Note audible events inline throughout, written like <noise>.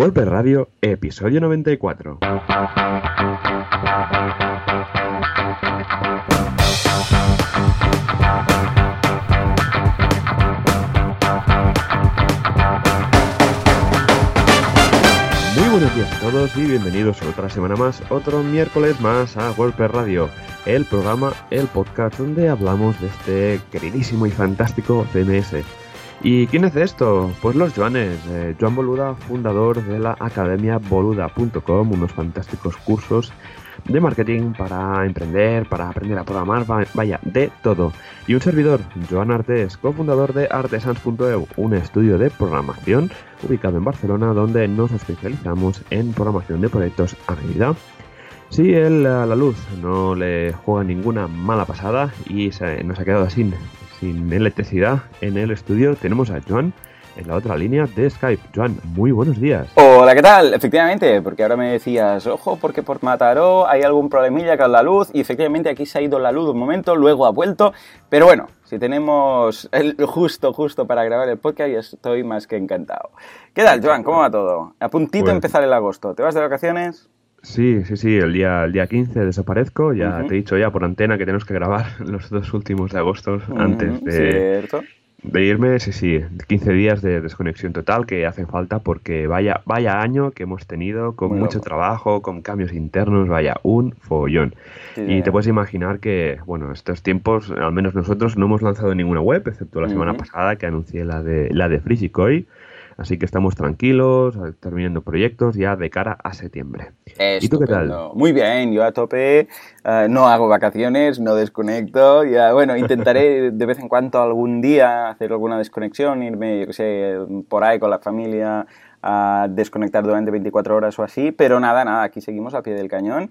Golpe Radio, episodio 94. Muy buenos días a todos y bienvenidos otra semana más, otro miércoles más a Golpe Radio, el programa, el podcast donde hablamos de este queridísimo y fantástico CMS. ¿Y quién hace esto? Pues los Joanes. Eh, Joan Boluda, fundador de la academia boluda.com, unos fantásticos cursos de marketing para emprender, para aprender a programar, va- vaya, de todo. Y un servidor, Joan Artes, cofundador de artesans.eu, un estudio de programación ubicado en Barcelona donde nos especializamos en programación de proyectos a medida. Si el, a la luz no le juega ninguna mala pasada y se, nos ha quedado sin, sin electricidad en el estudio, tenemos a Joan en la otra línea de Skype. Joan, muy buenos días. Hola, ¿qué tal? Efectivamente, porque ahora me decías, ojo, porque por Mataró hay algún problemilla con la luz, y efectivamente aquí se ha ido la luz un momento, luego ha vuelto, pero bueno, si tenemos el justo, justo para grabar el podcast, yo estoy más que encantado. ¿Qué tal, Joan? ¿Cómo va todo? A puntito Pues- empezar el agosto. ¿Te vas de vacaciones? Sí, sí, sí, el día, el día 15 desaparezco. Ya te he dicho ya por antena que tenemos que grabar <laughs> los dos últimos de agosto antes de, ¿Cierto? de irme. Sí, sí, 15 días de desconexión total que hacen falta porque vaya, vaya año que hemos tenido con Muy mucho loco. trabajo, con cambios internos, vaya, un follón. Sí, Y te puedes imaginar que, bueno, estos tiempos, al menos nosotros no hemos lanzado ninguna web, excepto la semana pasada que anuncié la de la de Frigikoi. Así que estamos tranquilos, terminando proyectos ya de cara a septiembre. ¿Y tú qué tal? Estupendo. Muy bien, yo a tope, eh, no hago vacaciones, no desconecto, ya, bueno, intentaré <laughs> de vez en cuando algún día hacer alguna desconexión, irme, yo qué sé, por ahí con la familia a desconectar durante 24 horas o así, pero nada, nada, aquí seguimos a pie del cañón.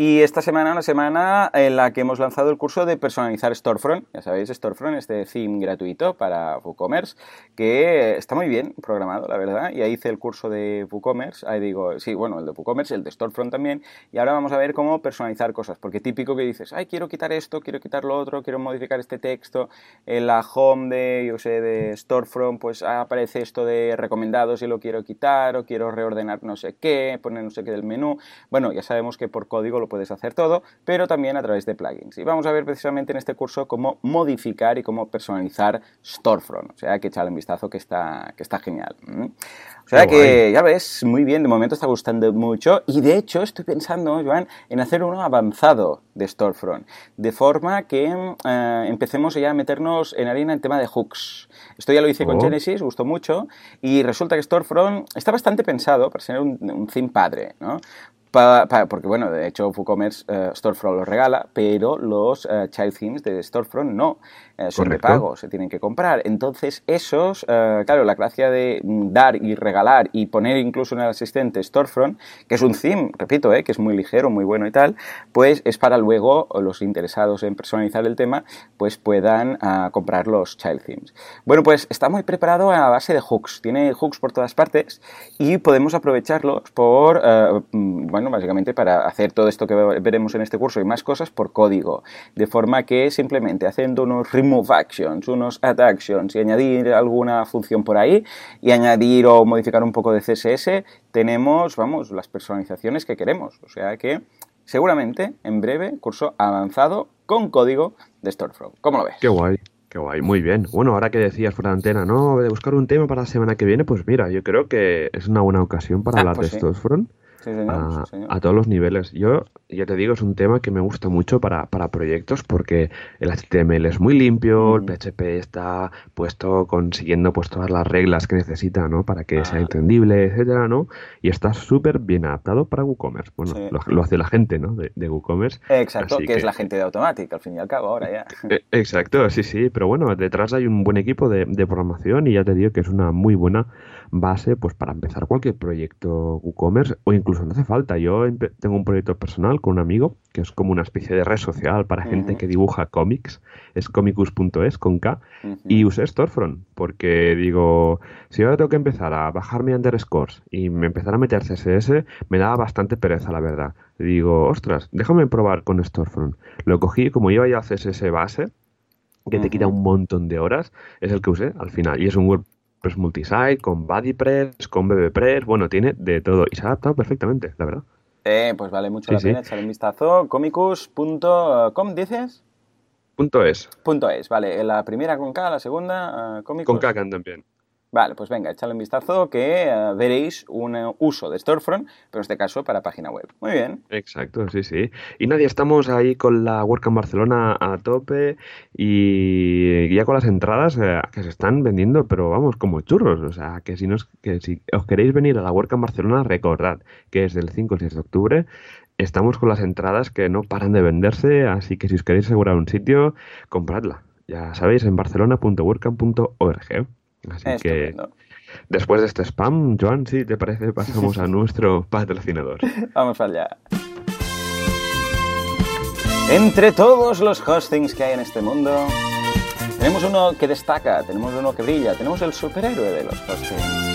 Y esta semana, una semana en la que hemos lanzado el curso de personalizar Storefront. Ya sabéis, Storefront, este theme gratuito para WooCommerce, que está muy bien programado, la verdad. Ya hice el curso de WooCommerce, ahí digo, sí, bueno, el de WooCommerce, el de Storefront también. Y ahora vamos a ver cómo personalizar cosas, porque típico que dices, ay, quiero quitar esto, quiero quitar lo otro, quiero modificar este texto. En la home de, yo sé, de Storefront, pues aparece esto de recomendados y lo quiero quitar, o quiero reordenar no sé qué, poner no sé qué del menú. Bueno, ya sabemos que por código lo puedes hacer todo, pero también a través de plugins. Y vamos a ver precisamente en este curso cómo modificar y cómo personalizar Storefront. O sea, que echarle un vistazo que está, que está genial. O sea Qué que, guay. ya ves, muy bien, de momento está gustando mucho. Y de hecho, estoy pensando, Joan, en hacer uno avanzado de Storefront. De forma que eh, empecemos ya a meternos en harina en tema de hooks. Esto ya lo hice con Oh. Genesis, gustó mucho. Y resulta que Storefront está bastante pensado para ser un, un theme padre, ¿no? Pa- pa- porque bueno, de hecho WooCommerce eh, Storefront los regala, pero los eh, child themes de Storefront no, eh, son de pago, se tienen que comprar. Entonces esos, claro, la gracia de dar y regalar y poner incluso en el asistente Storefront, que es un theme, repito, eh, que es muy ligero, muy bueno y tal, pues es para luego los interesados en personalizar el tema, pues puedan ah, comprar los child themes. Bueno, pues está muy preparado a base de hooks, tiene hooks por todas partes y podemos aprovecharlos por, mm, bueno, básicamente para hacer todo esto que ve- veremos en este curso y más cosas por código, de forma que simplemente haciendo unos remove actions, unos add actions y añadir alguna función por ahí y añadir o modificar un poco de CSS, tenemos, vamos, las personalizaciones que queremos. O sea que seguramente en breve curso avanzado con código de Storefront. ¿Cómo lo ves? Qué guay, qué guay, muy bien. Bueno, ahora que decías fuera de antena, ¿no? De buscar un tema para la semana que viene, pues mira, yo creo que es una buena ocasión para Ah, hablar pues de sí. Storefront Sí, señor, a, sí, señor. a todos los niveles. Yo, ya te digo, es un tema que me gusta mucho para, para proyectos porque el HTML es muy limpio, el. PHP está puesto consiguiendo pues todas las reglas que necesita, ¿no? Para que sea Ah. entendible, etcétera, ¿no? Y está súper bien adaptado para WooCommerce. Bueno, Sí. lo, lo hace la gente, ¿no? De, de WooCommerce. Exacto, que, es la gente de Automatic, al fin y al cabo, ahora ya. Eh, Exacto, sí, sí, pero bueno, detrás hay un buen equipo de, de programación y ya te digo que es una muy buena base pues para empezar cualquier proyecto WooCommerce o incluso no hace falta. Yo tengo un proyecto personal con un amigo que es como una especie de red social para gente que dibuja cómics, es comicus.es con K y usé Storefront porque digo, si ahora tengo que empezar a bajarme underscores y me empezar a meter CSS, me daba bastante pereza, la verdad. Digo, ostras, déjame probar con Storefront. Lo cogí, como iba ya CSS base, que te quita un montón de horas, es el que usé al final. Y es un Word- WordPress multisite, con BuddyPress, con BBPress, bueno, tiene de todo y se ha adaptado perfectamente, la verdad. Eh, pues vale mucho la pena echar un vistazo. Comicus.com, ¿dices? Punto es. Punto es, vale. La primera con K, la segunda, uh, Comicus. Con K también. Vale, pues venga, echadle un vistazo que eh, veréis un eh, uso de Storefront, pero en este caso para página web. Muy bien. Exacto, sí, sí. Y nadie, estamos ahí con la WordCamp Barcelona a tope y ya con las entradas eh, que se están vendiendo, pero vamos, como churros. O sea, que si, nos, que si os queréis venir a la WordCamp Barcelona, recordad que es del 5 al 6 de octubre. Estamos con las entradas que no paran de venderse, así que si os queréis asegurar un sitio, compradla. Ya sabéis, en barcelona.wordcamp.org. Así que después de este spam, Joan, si te parece, pasamos a nuestro patrocinador. <laughs> Vamos allá. Entre todos los hostings que hay en este mundo, tenemos uno que destaca, tenemos uno que brilla, tenemos el superhéroe de los hostings.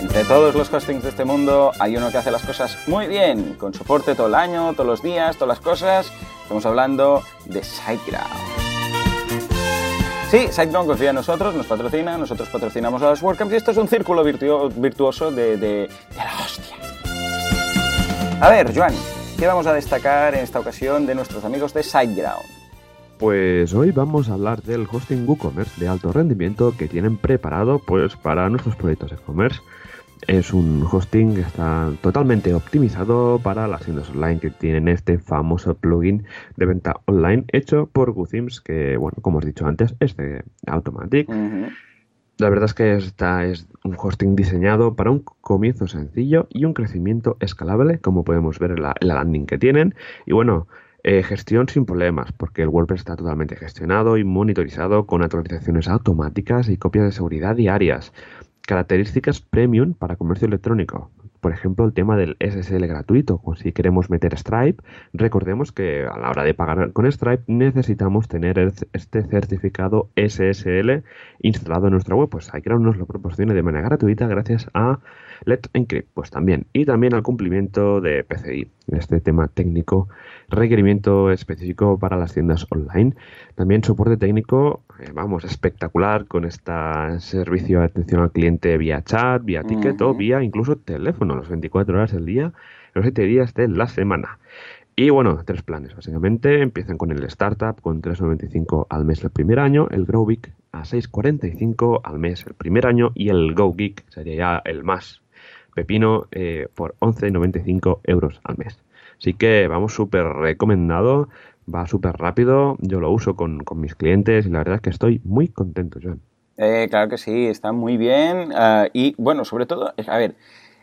Entre todos los hostings de este mundo hay uno que hace las cosas muy bien, con soporte todo el año, todos los días, todas las cosas. Estamos hablando de SiteGround. Sí, SiteGround confía en nosotros, nos patrocina, nosotros patrocinamos a las WordCamps y esto es un círculo virtuoso de, de, la hostia. A ver, Joan, ¿qué vamos a destacar en esta ocasión de nuestros amigos de SiteGround? Pues hoy vamos a hablar del hosting WooCommerce de alto rendimiento que tienen preparado pues para nuestros proyectos de e-commerce. Es un hosting que está totalmente optimizado para las tiendas online que tienen este famoso plugin de venta online hecho por GoThemes, que, bueno, como os he dicho antes, es de Automatic. La verdad es que esta es un hosting diseñado para un comienzo sencillo y un crecimiento escalable, como podemos ver en la, landing que tienen. Y bueno, eh, gestión sin problemas, porque el WordPress está totalmente gestionado y monitorizado con actualizaciones automáticas y copias de seguridad diarias características premium para comercio electrónico. Por ejemplo, el tema del SSL gratuito. si queremos meter Stripe, recordemos que a la hora de pagar con Stripe necesitamos tener este certificado SSL instalado en nuestra web. Pues iCloud nos lo proporciona de manera gratuita gracias a Let Encrypt, pues también. Y también al cumplimiento de PCI, este tema técnico, requerimiento específico para las tiendas online. También soporte técnico, eh, vamos, espectacular con este servicio de atención al cliente vía chat, vía ticket o vía incluso teléfono, las 24 horas del día, los 7 días de la semana. Y bueno, tres planes básicamente. Empiezan con el Startup con 3,95 al mes el primer año, el Grow a 6,45 al mes el primer año y el Go Geek sería ya el más pepino eh, por 11,95 euros al mes. Así que vamos súper recomendado, va súper rápido, yo lo uso con, mis clientes y la verdad es que estoy muy contento, Joan. Eh, claro que sí, está muy bien ah, y bueno, sobre todo, a ver,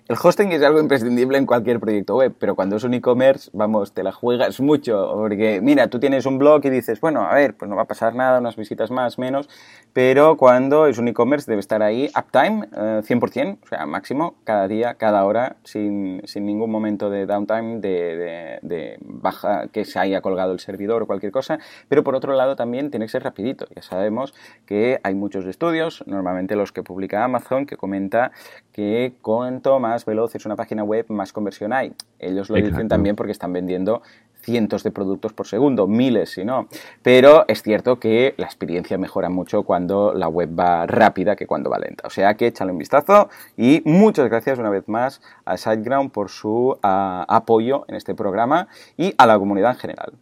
el hosting es algo imprescindible en cualquier proyecto web, pero cuando es un e-commerce, vamos, te la juegas mucho, porque mira, tú tienes un blog y dices, bueno, a ver, pues no va a pasar nada, unas visitas más, menos, pero cuando es un e-commerce debe estar ahí uptime, 100%, eh, o sea, máximo, cada día, cada hora, sin, sin ningún momento de downtime, de, de, baja, que se haya colgado el servidor o cualquier cosa, pero por otro lado también tiene que ser rapidito, ya sabemos que hay muchos estudios, normalmente los que publica Amazon, que comenta que cuanto más veloz es una página web, más conversión hay. Ellos lo dicen también porque están vendiendo cientos de productos por segundo, miles si no. Pero es cierto que la experiencia mejora mucho cuando la web va rápida que cuando va lenta. O sea que échale un vistazo y muchas gracias una vez más a SiteGround por su ah, apoyo en este programa y a la comunidad en general.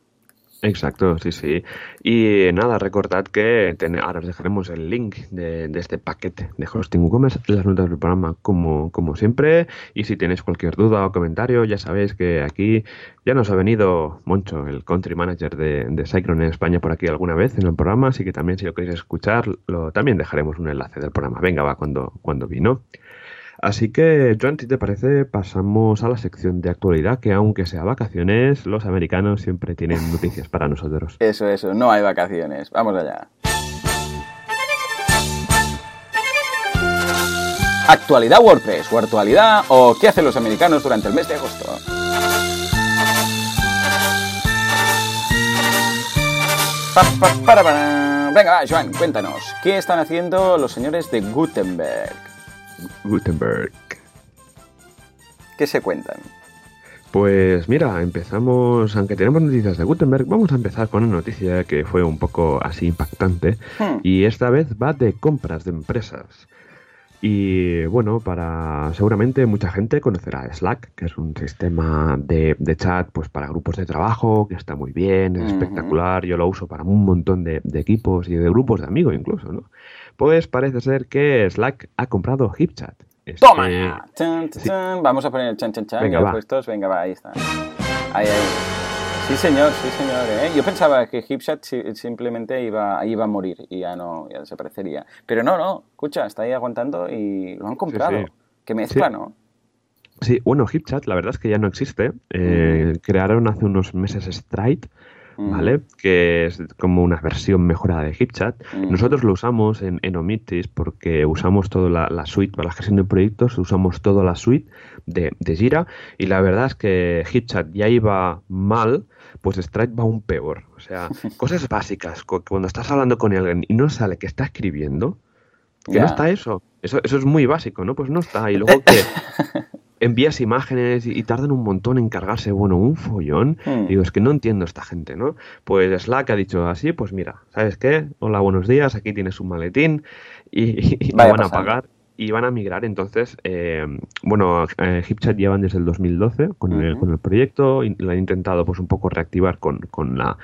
Exacto, sí, sí. Y nada, recordad que ahora os dejaremos el link de, este paquete de hosting WooCommerce las notas del programa como, como siempre. Y si tenéis cualquier duda o comentario, ya sabéis que aquí ya nos ha venido Moncho, el country manager de, de Cyclone en España, por aquí alguna vez en el programa. Así que también si lo queréis escuchar, lo, también dejaremos un enlace del programa. Venga, va cuando, cuando vino. Así que, Joan, si te parece, pasamos a la sección de actualidad, que aunque sea vacaciones, los americanos siempre tienen noticias para nosotros. Eso, eso, no hay vacaciones. Vamos allá. Actualidad WordPress, o actualidad, o qué hacen los americanos durante el mes de agosto. Venga, va, Joan, cuéntanos, ¿qué están haciendo los señores de Gutenberg? Gutenberg. ¿Qué se cuentan? Pues mira, empezamos, aunque tenemos noticias de Gutenberg, vamos a empezar con una noticia que fue un poco así impactante Hmm. y esta vez va de compras de empresas. Y bueno, para seguramente mucha gente conocerá Slack, que es un sistema de, de chat pues para grupos de trabajo, que está muy bien, es espectacular, yo lo uso para un montón de, de equipos y de grupos de amigos incluso, ¿no? Pues parece ser que Slack ha comprado HipChat. Este- ¡Toma sí. Vamos a poner el chan, chan, chan. Venga, va. puestos. Venga, va, ahí está. Ahí, ahí. Sí, señor, sí, señor. ¿eh? Yo pensaba que HipChat si- simplemente iba, iba a morir y ya no, ya desaparecería. Pero no, no. Escucha, está ahí aguantando y lo han comprado. sí. Qué mezcla. ¿no? Sí, bueno, HipChat la verdad es que ya no existe. Eh, Crearon hace unos meses Stride, Mm. ¿vale? Que es como una versión mejorada de HipChat. Mm. Nosotros lo usamos en, en Omitis porque usamos toda la, la suite para la gestión de proyectos, usamos toda la suite de, de Jira y la verdad es que HipChat ya iba mal, pues Stride va aún peor. O sea, <laughs> cosas básicas, cu- cuando estás hablando con alguien y no sale que está escribiendo, que no está eso. eso. Eso es muy básico, ¿no? Pues no está. Y <laughs> luego que envías imágenes y, y tardan un montón en cargarse, bueno, un follón. Hmm. Digo, es que no entiendo esta gente, ¿no? Pues Slack ha dicho así, pues mira, ¿sabes qué? Hola, buenos días, aquí tienes un maletín y, y Vaya van a pagar y van a migrar. Entonces, eh, bueno, eh, HipChat llevan desde el 2012 con, el, con el proyecto y lo han intentado pues un poco reactivar con, con la,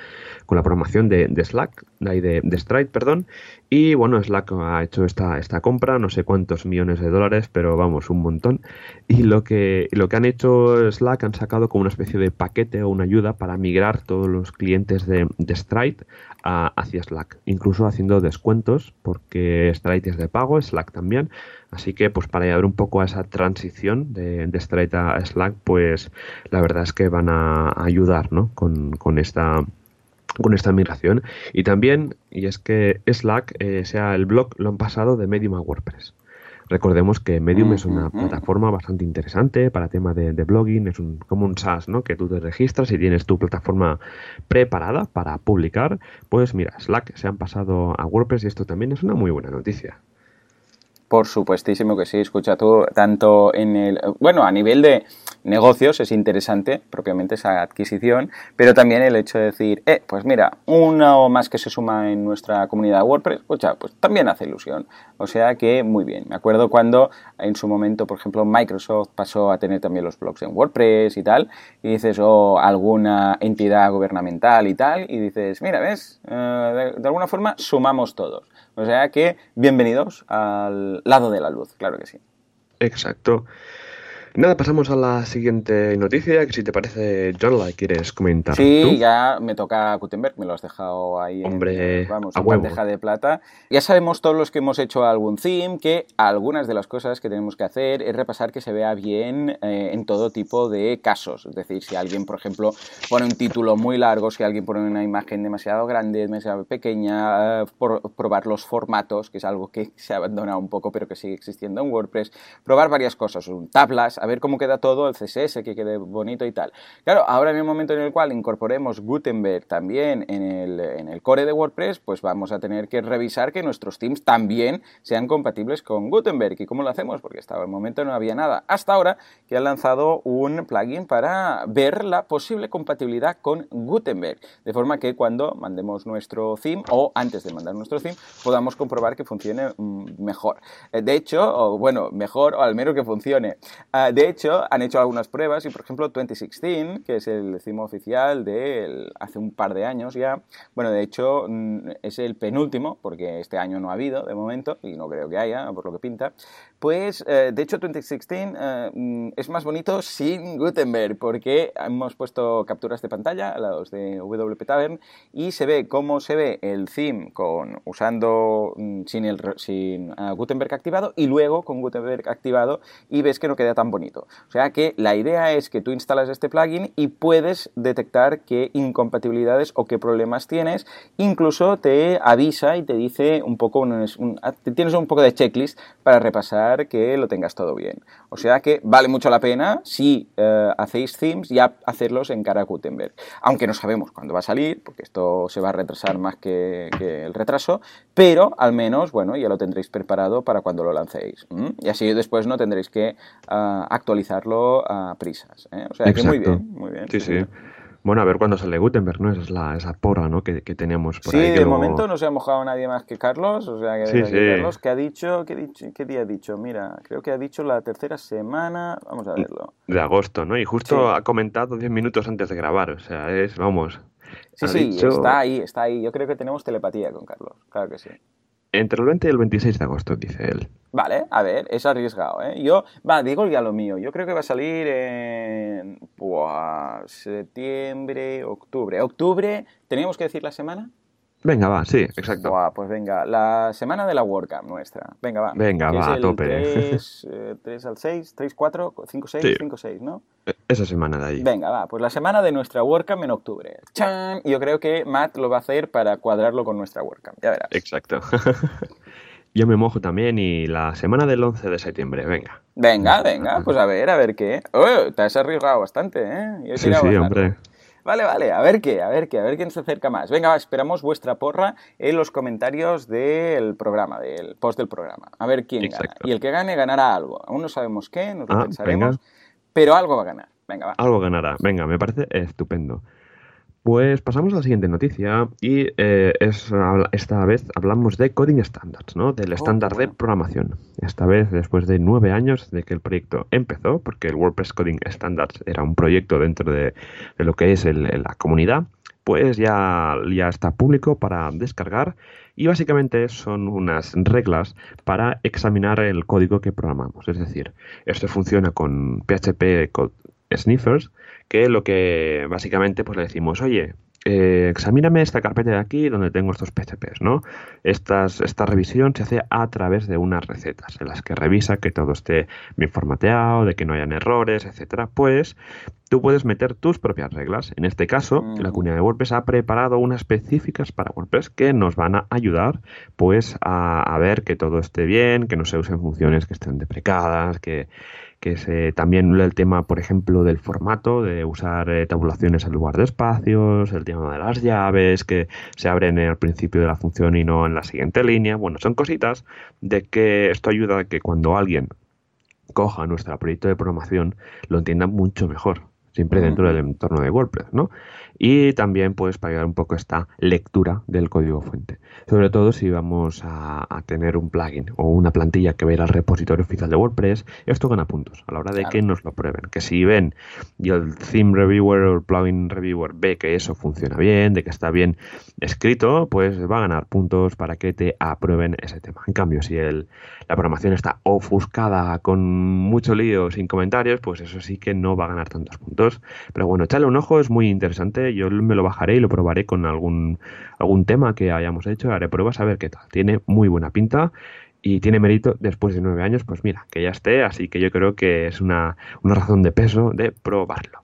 con la programación de, de Slack, de, de Stride, perdón. Y bueno, Slack ha hecho esta, esta compra, no sé cuántos millones de dólares, pero vamos, un montón. Y lo que, lo que han hecho Slack, han sacado como una especie de paquete o una ayuda para migrar todos los clientes de, de Stride a- hacia Slack, incluso haciendo descuentos, porque Stride es de pago, Slack también. Así que, pues para ayudar un poco a esa transición de, de Stride a Slack, pues la verdad es que van a ayudar, ¿no? Con, con esta con esta migración y también y es que Slack eh, sea el blog lo han pasado de Medium a WordPress recordemos que Medium es una Ujú. plataforma bastante interesante para tema de, de blogging es un, como un SaaS ¿no? que tú te registras y tienes tu plataforma preparada para publicar pues mira Slack se han pasado a WordPress y esto también es una muy buena noticia Por supuestísimo que sí, escucha tú, tanto en el, bueno, a nivel de negocios es interesante propiamente esa adquisición, pero también el hecho de decir, eh, pues mira, uno más que se suma en nuestra comunidad WordPress, escucha, pues también hace ilusión. O sea que muy bien. Me acuerdo cuando en su momento, por ejemplo, Microsoft pasó a tener también los blogs en WordPress y tal, y dices, o alguna entidad gubernamental y tal, y dices, mira, ¿ves? Eh, de, de alguna forma sumamos todos. O sea que bienvenidos al lado de la luz, claro que sí. exacto nada pasamos a la siguiente noticia que si te parece John la quieres comentar Sí, tú ya me toca Gutenberg, me lo has dejado ahí Hombre, en, vamos, a huevo. bandeja de plata. Ya sabemos todos los que hemos hecho algún theme que algunas de las cosas que tenemos que hacer es repasar que se vea bien eh, en todo tipo de casos. Es decir, si alguien, por ejemplo, pone un título muy largo, si alguien pone una imagen demasiado grande, demasiado pequeña, eh, por- probar los formatos, que es algo que se ha abandonado un poco pero que sigue existiendo en WordPress, probar varias cosas, un tablas, a ver cómo queda todo, el CSS, que quede bonito y tal. Claro, ahora en el momento en el cual incorporemos Gutenberg también en el, en el core de WordPress, pues vamos a tener que revisar que nuestros themes también sean compatibles con Gutenberg. ¿Y cómo lo hacemos? Porque hasta el momento no había nada. Hasta ahora que han lanzado un plugin para ver la posible compatibilidad con Gutenberg. De forma que cuando mandemos nuestro theme o antes de mandar nuestro theme podamos comprobar que funcione mm, mejor. Eh, De hecho, o bueno, mejor o al menos que funcione. De hecho, han hecho algunas pruebas y, por ejemplo, 2016, que es el theme oficial de hace un par de años ya, bueno, de hecho mm, es el penúltimo, porque este año no ha habido de momento, y no creo que haya, por lo que pinta, pues de hecho 2016 eh, mm, es más bonito sin Gutenberg, porque hemos puesto capturas de pantalla, los de WP Tavern, y se ve cómo se ve el theme con, usando mm, sin, el, sin ah, Gutenberg activado y luego con Gutenberg activado y ves que no queda tan bonito. O sea que la idea es que tú instalas este plugin y puedes detectar qué incompatibilidades o qué problemas tienes. Incluso te avisa y te dice un poco, un- tienes un poco de checklist para repasar que lo tengas todo bien. O sea que vale mucho la pena, si eh, hacéis themes, ya hacerlos en cara a Gutenberg. Aunque no sabemos cuándo va a salir, porque esto se va a retrasar más que, el retraso, pero al menos, bueno, ya lo tendréis preparado para cuando lo lancéis. Y así después no tendréis que ah, actualizarlo a prisas. ¿eh? O sea que muy bien, muy bien. sí. sí. Bueno, a ver cuándo sale Gutenberg, ¿no? Esa es la, esa porra, ¿no? Que, que tenemos por sí, ahí. Sí, de momento no se ha mojado nadie más que Carlos. O sea, que, sí, Carlos, que ha dicho, ¿qué, ¿qué, día ha dicho? Mira, creo que ha dicho la tercera semana. Vamos a verlo. De agosto, ¿no? Y justo ha comentado 10 minutos antes de grabar. O sea, es, vamos. Sí, sí, está ahí, está ahí. Yo creo que tenemos telepatía con Carlos. Claro que sí. Entre el 20 y el 26 de agosto, dice él. Vale, a ver, es arriesgado, ¿eh? Yo, va, digo ya lo mío. Yo creo que va a salir en septiembre, octubre. Octubre, ¿teníamos que decir la semana? Venga, va, sí, exacto. Buah, pues venga, la semana de la WordCamp nuestra. Venga, va. Venga, va, a tope. 3, 3, <laughs> al 6, 3, 4, 5, 6, 5, 6, ¿no? E, esa semana de ahí. Venga, va, pues la semana de nuestra WordCamp en octubre. ¡Chan! Yo creo que Matt lo va a hacer para cuadrarlo con nuestra WordCamp, ya verás. Exacto. <laughs> Yo me mojo también y la semana del 11 de septiembre, venga. Venga, venga, pues a ver, a ver qué. Oh, te has arriesgado bastante, ¿eh? sí, sí, hombre. Vale, vale, a ver qué, a ver qué, a ver quién se acerca más. Venga, esperamos vuestra porra en los comentarios del programa, del post del programa. A ver quién gana. Y el que gane ganará algo. Aún no sabemos qué, nos lo ah, pensaremos, pero algo va a ganar. Venga, va. Algo ganará. Venga, me parece estupendo. Pues pasamos a la siguiente noticia y eh, es, esta vez hablamos de Coding Standards, ¿no? del oh, estándar de programación. Esta vez, después de nueve años de que el proyecto empezó, porque el WordPress Coding Standards era un proyecto dentro de, lo que es la comunidad, pues ya, ya está público para descargar y básicamente son unas reglas para examinar el código que programamos. Es decir, esto funciona con PHP Code Sniffers, que lo que básicamente pues le decimos, oye, eh, examíname esta carpeta de aquí donde tengo estos PHPs, ¿no? Estas, esta revisión se hace a través de unas recetas en las que revisa que todo esté bien formateado, de que no hayan errores, etcétera. Pues tú puedes meter tus propias reglas. En este caso, la mm. comunidad de WordPress ha preparado unas específicas para WordPress que nos van a ayudar pues a, a ver que todo esté bien, que no se usen funciones que estén deprecadas, que que es eh, también el tema, por ejemplo, del formato, de usar eh, tabulaciones en lugar de espacios, el tema de las llaves que se abren al principio de la función y no en la siguiente línea. Bueno, son cositas de que esto ayuda a que cuando alguien coja nuestro proyecto de programación lo entienda mucho mejor, siempre dentro del entorno de WordPress, ¿no? y también pues para ayudar un poco esta lectura del código fuente. Sobre todo si vamos a, tener un plugin o una plantilla que va a ir al repositorio oficial de WordPress, esto gana puntos a la hora de que nos lo prueben. Que si ven y el theme reviewer o el plugin reviewer ve que eso funciona bien, de que está bien escrito, pues va a ganar puntos para que te aprueben ese tema. En cambio, si el, la programación está ofuscada con mucho lío, sin comentarios, pues eso sí que no va a ganar tantos puntos. Pero bueno, echarle un ojo, es muy interesante yo me lo bajaré y lo probaré con algún, algún tema que hayamos hecho, haré pruebas a ver qué tal. Tiene muy buena pinta y tiene mérito después de nueve años, pues mira, que ya esté, así que yo creo que es una, una razón de peso de probarlo.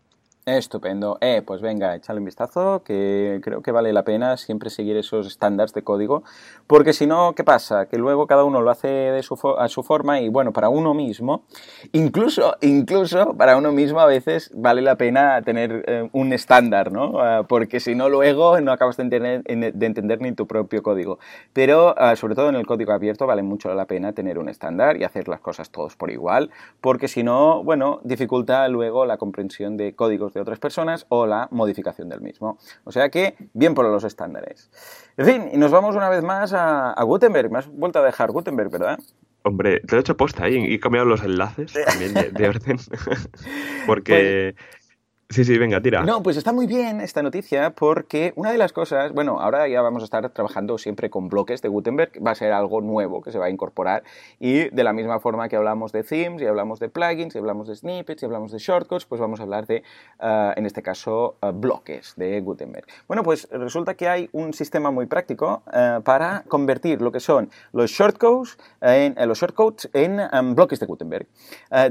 Estupendo. Eh, pues venga, échale un vistazo, que creo que vale la pena siempre seguir esos estándares de código, porque si no, ¿qué pasa? Que luego cada uno lo hace de su a su forma y bueno, para uno mismo, incluso, incluso para uno mismo a veces vale la pena tener eh, un estándar, ¿no? Ah, porque si no, luego no acabas de entender, de entender ni tu propio código. Pero ah, sobre todo en el código abierto vale mucho la pena tener un estándar y hacer las cosas todos por igual, porque si no, bueno, dificulta luego la comprensión de códigos de otras personas o la modificación del mismo. O sea que, bien por los estándares. En fin, y nos vamos una vez más a, Gutenberg. Me has vuelto a dejar Gutenberg, ¿verdad? Hombre, te he hecho posta ahí y he cambiado los enlaces también de, orden. <laughs> <laughs> Porque Sí, sí, venga, tira. No, pues está muy bien esta noticia porque una de las cosas, bueno, ahora ya vamos a estar trabajando siempre con bloques de Gutenberg, va a ser algo nuevo que se va a incorporar y de la misma forma que hablamos de themes y hablamos de plugins y hablamos de snippets y hablamos de shortcuts, pues vamos a hablar de, eh, en este caso, eh, bloques de Gutenberg. Bueno, pues resulta que hay un sistema muy práctico eh, para convertir lo que son los shortcodes en, los shortcodes en bloques de Gutenberg.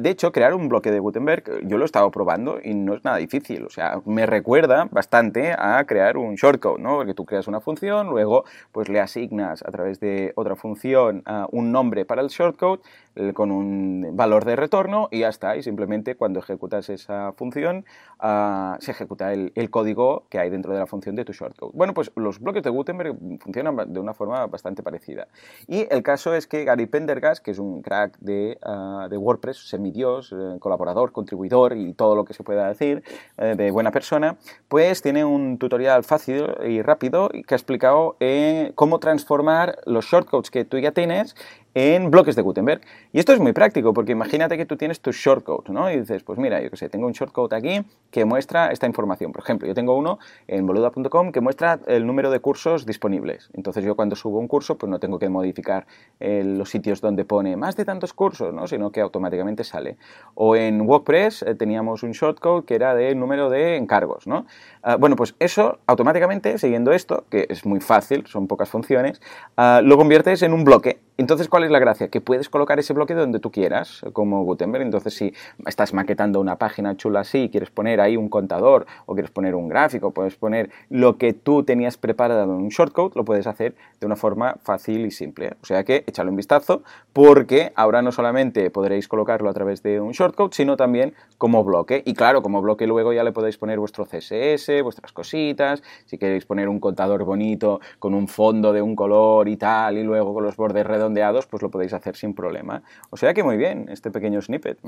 de hecho, crear un bloque de Gutenberg, yo lo he estado probando y no es nada O sea, me recuerda bastante a crear un shortcode, ¿no? Porque tú creas una función, luego pues le asignas a través de otra función uh, un nombre para el shortcode eh, con un valor de retorno y ya está. Y simplemente cuando ejecutas esa función uh, se ejecuta el, el, código que hay dentro de la función de tu shortcode. Bueno, pues los bloques de Gutenberg funcionan de una forma bastante parecida. Y el caso es que Gary Pendergast, que es un crack de, uh, de WordPress, semidios, eh, colaborador, contribuidor y todo lo que se pueda decir eh, de buena persona, pues tiene un tutorial fácil y rápido que ha explicado eh, cómo transformar los shortcodes que tú ya tienes en bloques de Gutenberg. Y esto es muy práctico, porque imagínate que tú tienes tu shortcode, ¿no? Y dices, pues mira, yo que sé, tengo un shortcode aquí que muestra esta información. Por ejemplo, yo tengo uno en boluda.com que muestra el número de cursos disponibles. Entonces yo cuando subo un curso, pues no tengo que modificar eh, los sitios donde pone más de tantos cursos, ¿no? Sino que automáticamente sale. O en WordPress eh, teníamos un shortcode que era de número de encargos, ¿no? Uh, bueno, pues eso automáticamente, siguiendo esto, que es muy fácil, son pocas funciones, uh, lo conviertes en un bloque. Entonces, ¿cuál es la gracia? Que puedes colocar ese bloque donde tú quieras, como Gutenberg. Entonces, si estás maquetando una página chula así, quieres poner ahí un contador o quieres poner un gráfico, puedes poner lo que tú tenías preparado en un shortcode, lo puedes hacer de una forma fácil y simple. O sea que échalo un vistazo porque ahora no solamente podréis colocarlo a través de un shortcode, sino también como bloque. Y claro, como bloque luego ya le podéis poner vuestro CSS, vuestras cositas, si queréis poner un contador bonito con un fondo de un color y tal, y luego con los bordes redondeados, pues lo podéis hacer sin problema. O sea que muy bien, este pequeño snippet.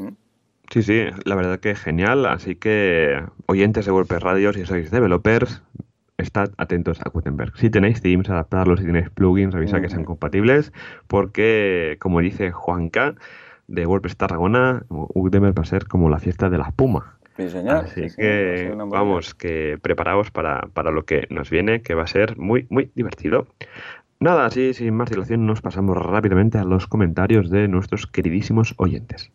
Sí, sí, la verdad que genial. Así que, oyentes de WordPress Radio, si sois developers, estad atentos a Gutenberg. Si tenéis themes, adaptarlos, si tenéis plugins, revisad mm. que sean compatibles, porque, como dice Juanca de WordPress Tarragona, Gutenberg va a ser como la fiesta de la espuma. Sí, señor. Así sí, que vamos, que preparaos para, para, lo que nos viene, que va a ser muy, muy divertido. Nada, así sin más dilación nos pasamos rápidamente a los comentarios de nuestros queridísimos oyentes.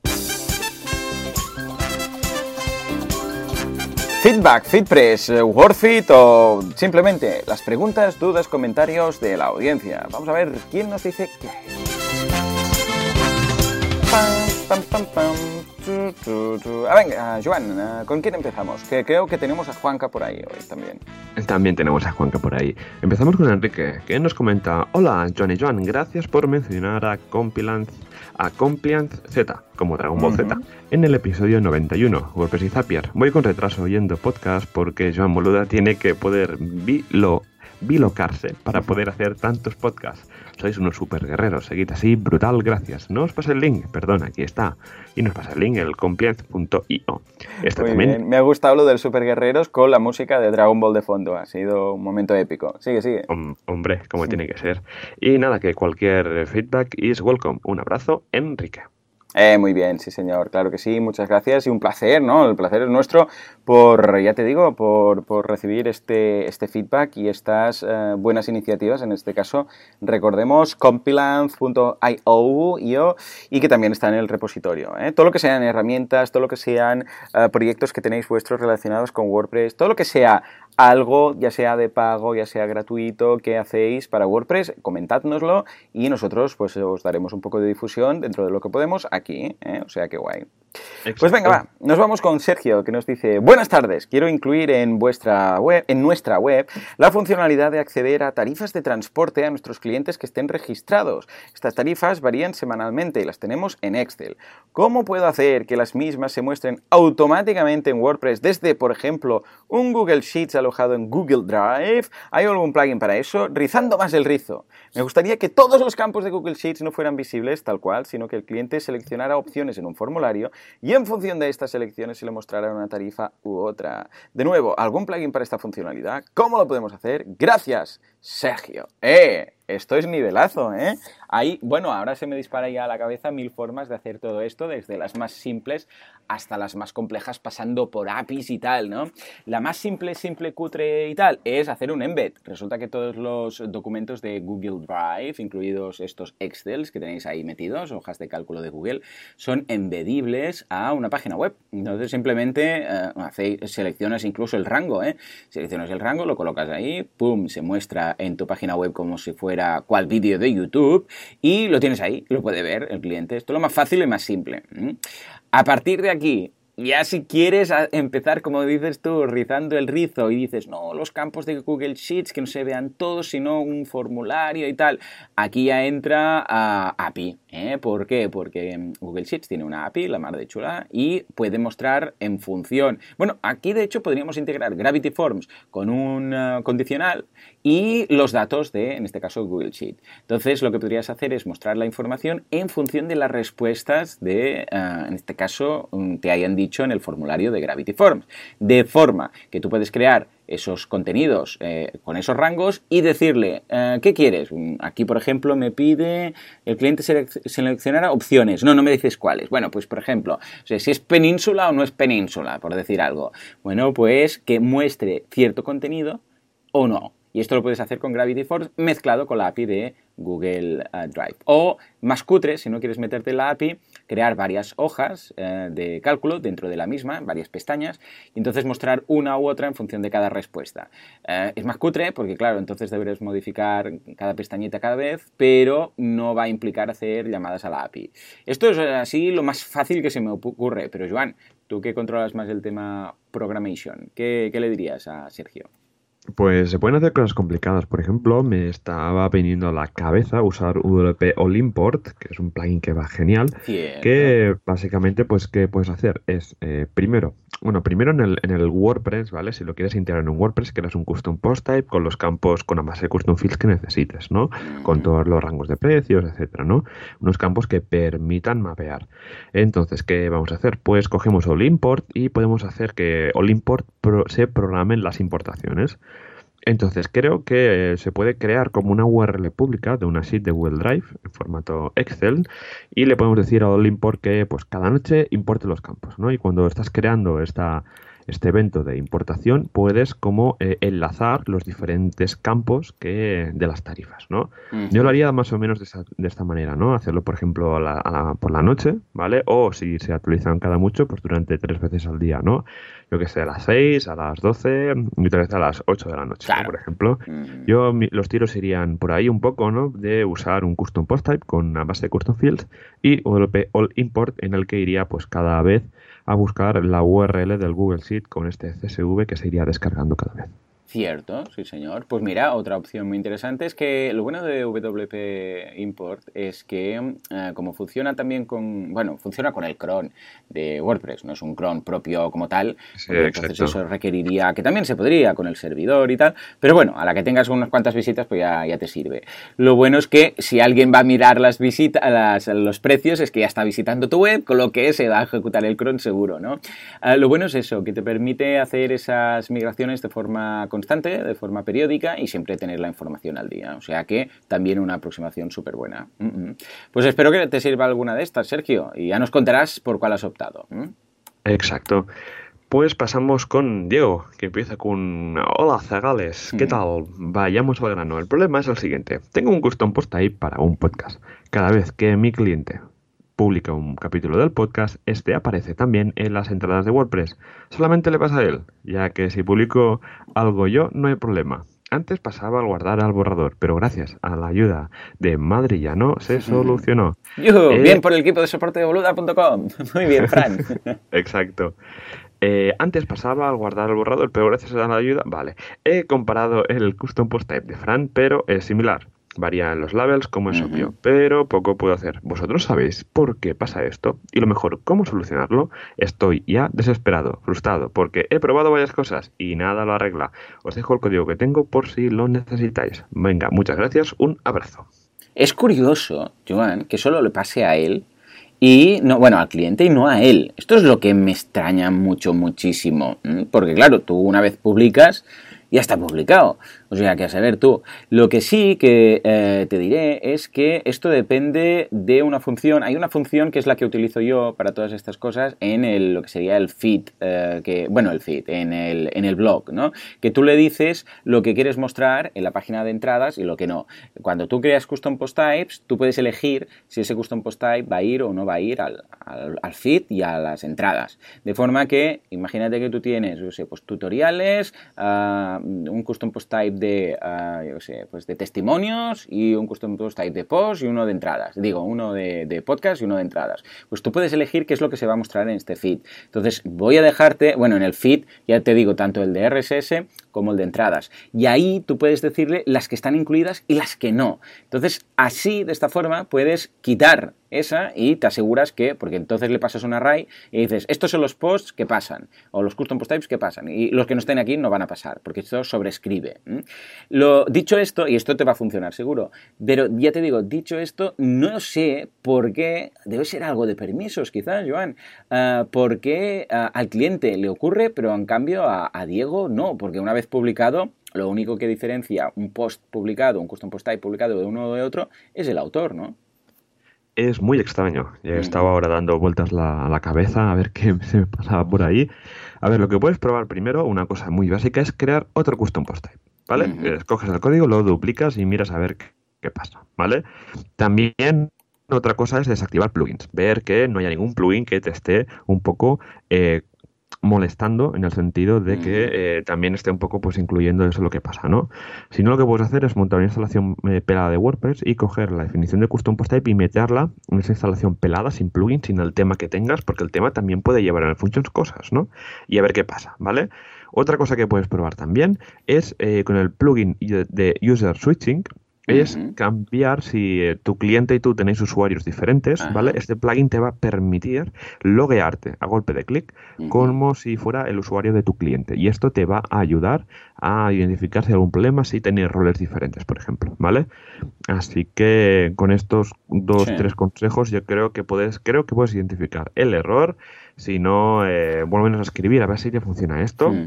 Feedback, Feedpress, Wordfeed o simplemente las preguntas, dudas, comentarios de la audiencia. Vamos a ver quién nos dice qué. Pam, pam, pam, tu, tu. Ah, venga, Joan, ¿con quién empezamos? Que creo que tenemos a Juanca por ahí hoy también. También tenemos a Juanca por ahí. Empezamos con Enrique, que nos comenta: Hola, Joan y Joan, gracias por mencionar a Compilance a Compliance Z, como Dragon Ball uh -huh. Z, en el episodio 91, WordPress y Zapier. Voy con retraso oyendo podcast porque Joan Boluda tiene que poder bilo, bilocarse para poder hacer tantos podcasts. Sois unos super guerreros, seguid así, brutal, gracias. No os pasa el link, perdón, aquí está. Y nos pasa el link, el compliance.io. Este también... Me ha gustado lo del super guerreros con la música de Dragon Ball de fondo. Ha sido un momento épico. Sigue, sigue. Hom hombre, como sí. tiene que ser. Y nada, que cualquier feedback is welcome. Un abrazo, Enrique. Eh, muy bien, sí señor, claro que sí, muchas gracias y un placer, ¿no? El placer es nuestro por, ya te digo, por, por recibir este, este feedback y estas uh, buenas iniciativas, en este caso, recordemos compilance.io y que también está en el repositorio. ¿eh? Todo lo que sean herramientas, todo lo que sean uh, proyectos que tenéis vuestros relacionados con WordPress, todo lo que sea algo, ya sea de pago, ya sea gratuito, que hacéis para WordPress, comentádnoslo y nosotros pues os daremos un poco de difusión dentro de lo que podemos aquí, ¿eh? o sea que guay. Exacto. Pues venga, va, nos vamos con Sergio que nos dice, buenas tardes, quiero incluir en, vuestra web, en nuestra web la funcionalidad de acceder a tarifas de transporte a nuestros clientes que estén registrados. Estas tarifas varían semanalmente y las tenemos en Excel. ¿Cómo puedo hacer que las mismas se muestren automáticamente en WordPress desde, por ejemplo, un Google Sheets alojado en Google Drive? ¿Hay algún plugin para eso? Rizando más el rizo. Me gustaría que todos los campos de Google Sheets no fueran visibles tal cual, sino que el cliente seleccionara opciones en un formulario y en función de estas elecciones se le mostrará una tarifa u otra. De nuevo, ¿algún plugin para esta funcionalidad? ¿Cómo lo podemos hacer? Gracias, Sergio. ¡Eh! Esto es nivelazo, ¿eh? Ahí, bueno, ahora se me dispara ya a la cabeza mil formas de hacer todo esto, desde las más simples hasta las más complejas, pasando por APIs y tal, ¿no? La más simple, simple, cutre y tal, es hacer un embed. Resulta que todos los documentos de Google Drive, incluidos estos Excels que tenéis ahí metidos, hojas de cálculo de Google, son embedibles a una página web. Entonces, simplemente eh, seleccionas incluso el rango, ¿eh? Seleccionas el rango, lo colocas ahí, pum, se muestra en tu página web como si fuera fuera cual vídeo de YouTube y lo tienes ahí, lo puede ver el cliente. Esto es lo más fácil y más simple. A partir de aquí, ya si quieres empezar, como dices tú, rizando el rizo y dices, no, los campos de Google Sheets, que no se vean todos, sino un formulario y tal, aquí ya entra a API. ¿Eh? ¿Por qué? Porque Google Sheets tiene una API, la mar de chula, y puede mostrar en función. Bueno, aquí de hecho podríamos integrar Gravity Forms con un eh, condicional y los datos de, en este caso, Google Sheet. Entonces, lo que podrías hacer es mostrar la información en función de las respuestas de, eh, en este caso, mm, te hayan dicho en el formulario de Gravity Forms. De forma que tú puedes crear esos contenidos eh, con esos rangos y decirle, eh, ¿qué quieres? Mm, aquí, por ejemplo, me pide el cliente seleccionar opciones. No, no me dices cuáles. Bueno, pues, por ejemplo, si es península o no es península, por decir algo. Bueno, pues que muestre cierto contenido o no. Y esto lo puedes hacer con Gravity Force mezclado con la API de Google eh, Drive. O más cutre, si no quieres meterte en la API, crear varias hojas eh, de cálculo dentro de la misma, varias pestañas, y entonces mostrar una u otra en función de cada respuesta. Eh, es más cutre porque, claro, entonces deberes modificar cada pestañita cada vez, pero no va a implicar hacer llamadas a la API. Esto es así lo más fácil que se me ocurre, pero Joan, tú que controlas más el tema programation, qué le dirías a Sergio? Pues se pueden hacer cosas complicadas. Por ejemplo, me estaba viniendo a la cabeza usar WP All Import, que es un plugin que va genial. Que básicamente, pues, ¿qué puedes hacer? Es, eh, primero, bueno, primero en el, en el WordPress, ¿vale? Si lo quieres integrar en un WordPress, creas un custom post type con los campos, con la base de custom fields que necesites, ¿no? Con todos los rangos de precios, etcétera, ¿no? Unos campos que permitan mapear. Entonces, ¿qué vamos a hacer? Pues cogemos All Import y podemos hacer que All Import se programen las importaciones. Entonces, creo que se puede crear como una URL pública de una sheet de Google Drive en formato Excel y le podemos decir a All Import que pues cada noche importe los campos, ¿no? Y cuando estás creando esta este evento de importación, puedes como eh, enlazar los diferentes campos que, de las tarifas, ¿no? Yo lo haría más o menos de, esta manera, ¿no? Hacerlo, por ejemplo, por la noche, ¿vale? O si se actualizan cada mucho, pues durante tres veces al día, ¿no? Yo que sé, a las 6, a las 12 y otra vez a las 8 de la noche, por ejemplo. Yo, los tiros irían por ahí un poco, ¿no? De usar un custom post type con una base de custom fields y OLP all import en el que iría pues cada vez a buscar la URL del Google Sheet con este CSV que se iría descargando cada vez. Cierto, sí señor. Pues mira, otra opción muy interesante es que lo bueno de WP Import es que eh, como funciona también con, bueno, funciona con el cron de WordPress, no es un cron propio como tal, entonces eso requeriría, que también se podría con el servidor y tal, pero bueno, a la que tengas unas cuantas visitas pues ya, ya te sirve. Lo bueno es que si alguien va a mirar las visitas, los precios, es que ya está visitando tu web, con lo que se va a ejecutar el cron seguro, ¿no? Eh, lo bueno es eso, que te permite hacer esas migraciones de forma constante de forma periódica y siempre tener la información al día. O sea que también una aproximación súper buena. Pues espero que te sirva alguna de estas, Sergio, y ya nos contarás por cuál has optado. Exacto. Pues pasamos con Diego, que empieza con Hola Zagales, ¿qué tal? Vayamos al grano. El problema es el siguiente. Tengo un custom post ahí para un podcast. Cada vez que mi cliente publica un capítulo del podcast, este aparece también en las entradas de WordPress. Solamente le pasa a él, ya que si publico algo yo no hay problema. Antes pasaba al guardar al borrador, pero gracias a la ayuda de Madrillano se solucionó. Eh, bien por el equipo de soporte de boluda.com. <laughs> Muy bien, Fran. <laughs> Exacto. Eh, antes pasaba al guardar al borrador, pero gracias a la ayuda, vale. He comparado el custom post type de Fran, pero es similar. Varían los labels, como es obvio, pero poco puedo hacer. ¿Vosotros sabéis por qué pasa esto? Y lo mejor, ¿cómo solucionarlo? Estoy ya desesperado, frustrado, porque he probado varias cosas y nada lo arregla. Os dejo el código que tengo por si lo necesitáis. Venga, muchas gracias, un abrazo. Es curioso, Joan, que solo le pase a él y no, bueno, al cliente y no a él. Esto es lo que me extraña mucho, muchísimo. Porque claro, tú una vez publicas, ya está publicado. O sea, que a saber tú. Lo que sí que eh, te diré es que esto depende de una función. Hay una función que es la que utilizo yo para todas estas cosas en lo que sería el feed, eh, que, bueno, el feed, en el, en el blog, ¿no? Que tú le dices lo que quieres mostrar en la página de entradas y lo que no. Cuando tú creas custom post types, tú puedes elegir si ese custom post type va a ir o no va a ir al, al, feed y a las entradas. De forma que, imagínate que tú tienes, yo sé, pues tutoriales, ah, un custom post type de, ah, pues de testimonios y un custom post type de post y uno de entradas. Digo, uno de, de podcast y uno de entradas. Pues tú puedes elegir qué es lo que se va a mostrar en este feed. Entonces, voy a dejarte, bueno, en el feed ya te digo, tanto el de RSS como el de entradas. Y ahí tú puedes decirle las que están incluidas y las que no. Entonces, así, de esta forma, puedes quitar esa y te aseguras que, porque entonces le pasas un array y dices, estos son los posts que pasan, o los custom post types que pasan, y los que no estén aquí no van a pasar, porque esto sobrescribe. Lo, dicho esto, y esto te va a funcionar seguro, pero ya te digo, dicho esto, no sé por qué, debe ser algo de permisos quizás, Joan, uh, por qué al cliente le ocurre, pero en cambio a, a Diego no, porque una vez publicado, lo único que diferencia un post publicado, un custom post type publicado de uno o de otro, es el autor, ¿no? es muy extraño. Ya estaba ahora dando vueltas la, a la cabeza a ver qué se me pasaba por ahí. A ver, lo que puedes probar primero, una cosa muy básica, es crear otro custom post type. ¿Vale? Escoges el código, lo duplicas y miras a ver qué, pasa. ¿Vale? También otra cosa es desactivar plugins, ver que no haya ningún plugin que te esté un poco eh, molestando en el sentido de que eh, también esté un poco pues incluyendo eso lo que pasa, ¿no? Si no, lo que puedes hacer es montar una instalación eh, pelada de WordPress y coger la definición de custom post type y meterla en esa instalación pelada, sin plugin, sin el tema que tengas, porque el tema también puede llevar en el functions cosas, ¿no? Y a ver qué pasa, ¿vale? Otra cosa que puedes probar también es eh, con el plugin de user switching, es cambiar si eh, tu cliente y tú tenéis usuarios diferentes, ¿vale? Este plugin te va a permitir loguearte a golpe de clic como si fuera el usuario de tu cliente. Y esto te va a ayudar a identificar si hay algún problema, si tenéis roles diferentes, por ejemplo, ¿vale? Así que con estos dos, tres consejos yo creo que puedes, creo que puedes identificar el error si no, eh, vuelven a escribir a ver si te funciona esto. Hmm.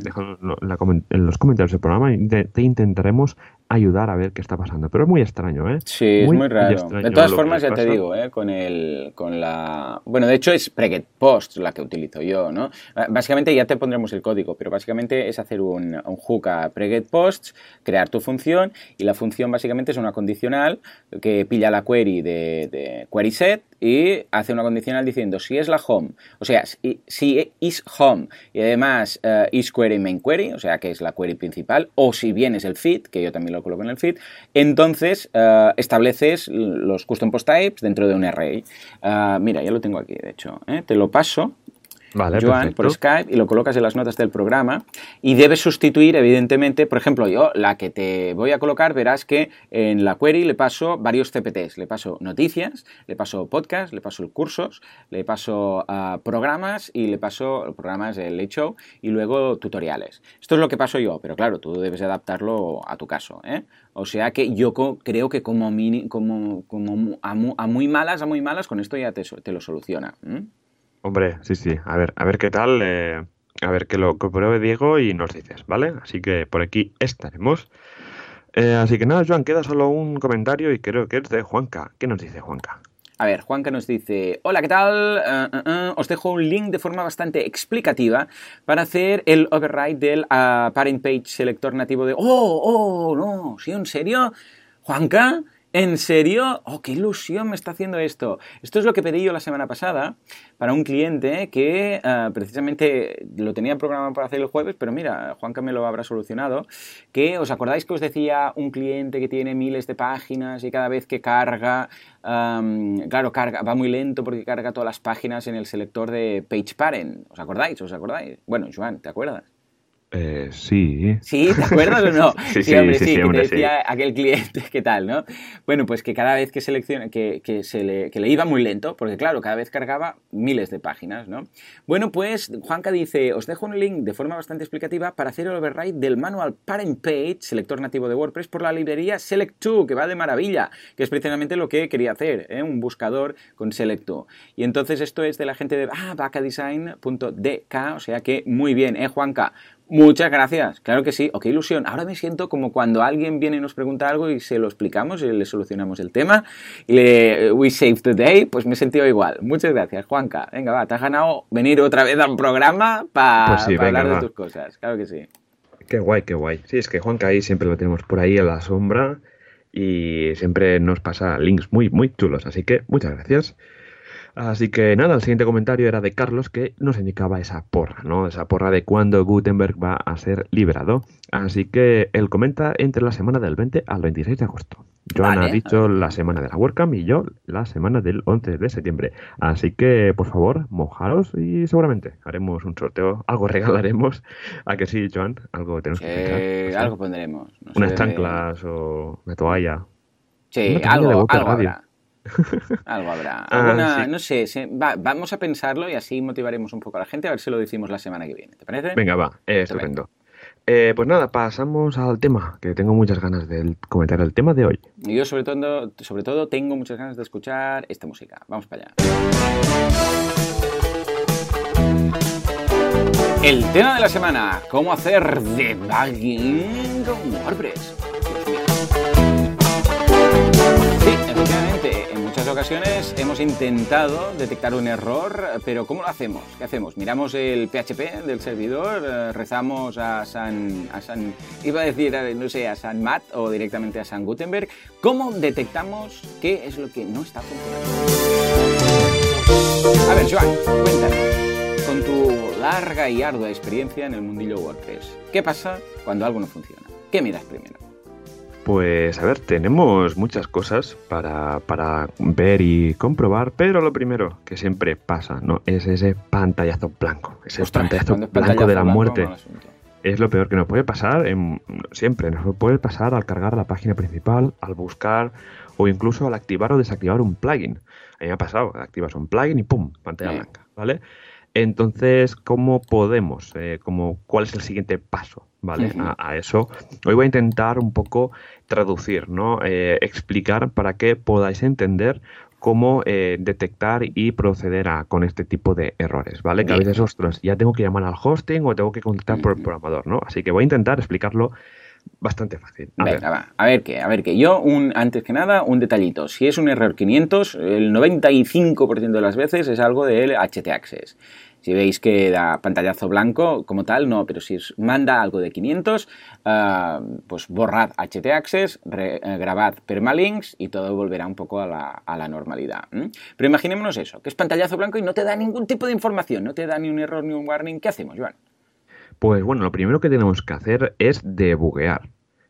en, los comentarios del programa y te, intentaremos ayudar a ver qué está pasando. Pero es muy extraño, ¿eh? Sí, es muy raro. De todas formas, ya te digo, ¿eh? Con, el, con la... Bueno, de hecho es Preget Post la que utilizo yo, ¿no? Básicamente ya te pondremos el código, pero básicamente es hacer un, un hook a Preget Posts, crear tu función y la función básicamente es una condicional que pilla la query de, de query set y hace una condicional diciendo si es la home, o sea, si, is home y además uh, is query main query, o sea, que es la query principal, o si bien es el feed, que yo también lo coloco en el feed, entonces uh, estableces los custom post types dentro de un array. Uh, mira, ya lo tengo aquí, de hecho, ¿eh? te lo paso Vale, Joan, por Skype y lo colocas en las notas del programa y debes sustituir, evidentemente, por ejemplo, yo la que te voy a colocar, verás que en la query le paso varios CPTs, le paso noticias, le paso podcast, le paso cursos, le paso uh, programas y le paso programas del Late Show y luego tutoriales. Esto es lo que paso yo, pero claro, tú debes adaptarlo a tu caso. ¿eh? O sea que yo creo que como, como, como a, muy malas, a muy malas, con esto ya te, te lo soluciona. Hombre, sí, sí. A ver, a ver qué tal. Eh, a ver qué lo que pruebe Diego y nos dices, ¿vale? Así que por aquí estaremos. Eh, así que nada, Joan, queda solo un comentario y creo que es de Juanca. ¿Qué nos dice Juanca? A ver, Juanca nos dice, hola, ¿qué tal? Eh, os dejo un link de forma bastante explicativa para hacer el override del parent page selector nativo de... ¡Oh, oh, no! ¿Sí, en serio? Juanca, ¿En serio? ¡Oh, qué ilusión me está haciendo esto! Esto es lo que pedí yo la semana pasada para un cliente que uh, precisamente lo tenía programado para hacer el jueves, pero mira, Juanca me lo habrá solucionado. Que, ¿os acordáis que os decía un cliente que tiene miles de páginas y cada vez que carga, claro, carga, va muy lento porque carga todas las páginas en el selector de Page Parent? ¿Os acordáis? ¿Os acordáis? Bueno, Joan, ¿te acuerdas? Eh, sí. ¿Sí? ¿Te acuerdas o no? <laughs> sí, sí, hombre, sí, que te decía aquel cliente, <laughs> ¿qué tal, no? Bueno, pues que cada vez que selecciona, que, que, se le, que le iba muy lento, porque claro, cada vez cargaba miles de páginas, ¿no? Bueno, pues Juanca dice, os dejo un link de forma bastante explicativa para hacer el override del manual Parent Page, selector nativo de WordPress, por la librería Select2, que va de maravilla, que es precisamente lo que quería hacer, ¿eh? un buscador con Select2. Y entonces esto es de la gente de ah, vacadesign.dk, o sea que muy bien, ¿eh, Juanca? Muchas gracias, claro que sí, o qué ilusión. Ahora me siento como cuando alguien viene y nos pregunta algo y se lo explicamos y le solucionamos el tema y le we save the day, pues me he sentido igual. Muchas gracias, Juanca. Venga, va, te has ganado venir otra vez a un programa para pues hablar de tus cosas, claro que sí. Qué guay, qué guay. Sí, es que Juanca ahí siempre lo tenemos por ahí a la sombra y siempre nos pasa links muy, muy chulos, así que muchas gracias. Así que nada, el siguiente comentario era de Carlos que nos indicaba esa porra, ¿no? Esa porra de cuándo Gutenberg va a ser liberado. Así que él comenta entre la semana del 20 al 26 de agosto. Joan ha dicho la semana de la WordCamp y yo la semana del 11 de septiembre. Así que, por favor, mojaros y seguramente haremos un sorteo. Algo <laughs> regalaremos. ¿A que sí, Joan? Algo tenemos que Algo pondremos. Unas chanclas o una toalla. Sí, algo, algo habrá. Algo habrá. <laughs> Ah, no sé, vamos a pensarlo y así motivaremos un poco a la gente a ver si lo decimos la semana que viene. ¿Te parece? Venga, va, estupendo. Eh, pues nada, pasamos al tema, que tengo muchas ganas de comentar el tema de hoy. Yo sobre todo, sobre todo tengo muchas ganas de escuchar esta música. Vamos para allá. El tema de la semana, cómo hacer debugging con WordPress. Ocasiones hemos intentado detectar un error, pero ¿cómo lo hacemos? ¿Qué hacemos? Miramos el PHP del servidor, eh, rezamos a San, a San, iba a decir, no sé, a San Matt o directamente a San Gutenberg. ¿Cómo detectamos qué es lo que no está funcionando? A ver, Joan, cuéntanos, con tu larga y ardua experiencia en el mundillo WordPress, ¿qué pasa cuando algo no funciona? ¿Qué miras primero? Pues a ver, tenemos muchas cosas para, ver y comprobar, pero lo primero que siempre pasa, ¿no? Es ese pantallazo blanco, ese pantallazo blanco de la muerte. Es lo peor que nos puede pasar, en, siempre nos puede pasar al cargar la página principal, al buscar o incluso al activar o desactivar un plugin. A mí me ha pasado, activas un plugin y ¡pum! pantalla blanca, ¿vale? Entonces, ¿cómo podemos? Eh, ¿Cuál es el siguiente paso? ¿Vale? a, eso. Hoy voy a intentar un poco traducir, ¿no? Eh, explicar para que podáis entender cómo eh, detectar y proceder a, con este tipo de errores, ¿vale? Que a veces, ostras, ya tengo que llamar al hosting o tengo que contactar por el programador, ¿no? Así que voy a intentar explicarlo bastante fácil. A ver. va. A ver qué, a ver qué. Yo, un, antes que nada, un detallito. Si es un error 500, el 95% de las veces es algo del HT-Access. Si veis que da pantallazo blanco como tal, no, pero si manda algo de 500, ah, pues borrad htaccess, re, eh, grabad permalinks y todo volverá un poco a la, normalidad. Pero imaginémonos eso, que es pantallazo blanco y no te da ningún tipo de información, no te da ni un error ni un warning. ¿Qué hacemos, Joan? Pues bueno, lo primero que tenemos que hacer es debuguear.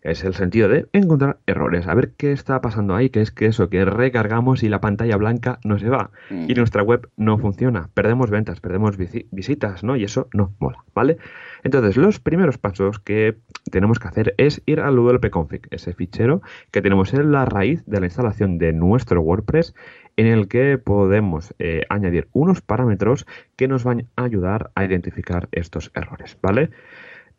Es el sentido de encontrar errores, a ver qué está pasando ahí, que es que eso, que recargamos y la pantalla blanca no se va y mm. nuestra web no funciona, perdemos ventas, perdemos visitas, ¿no? Y eso no mola, ¿vale? Entonces, los primeros pasos que tenemos que hacer es ir al wp-config, ese fichero que tenemos en la raíz de la instalación de nuestro WordPress, en el que podemos eh, añadir unos parámetros que nos van a ayudar a identificar estos errores, ¿vale?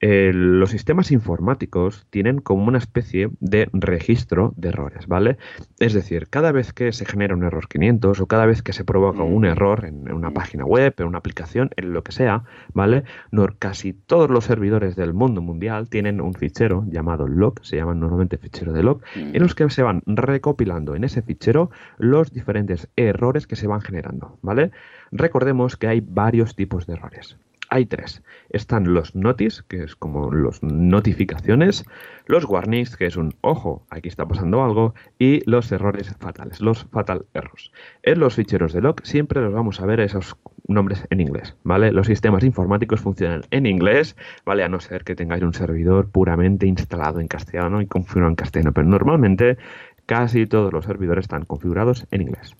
Eh, los sistemas informáticos tienen como una especie de registro de errores, ¿vale? Es decir, cada vez que se genera un error 500 o cada vez que se provoca un error en, una página web, en una aplicación, en lo que sea, ¿vale? No, casi todos los servidores del mundo mundial tienen un fichero llamado log, se llama normalmente fichero de log, en los que se van recopilando en ese fichero los diferentes errores que se van generando, ¿vale? Recordemos que hay varios tipos de errores hay tres. Están los notice, que es como los notificaciones, los warnings, que es un ojo, aquí está pasando algo, y los errores fatales, los fatal errors. En los ficheros de log siempre los vamos a ver esos nombres en inglés, ¿vale? Los sistemas informáticos funcionan en inglés, ¿vale? A no ser que tengáis un servidor puramente instalado en castellano y configurado en castellano, pero normalmente casi todos los servidores están configurados en inglés.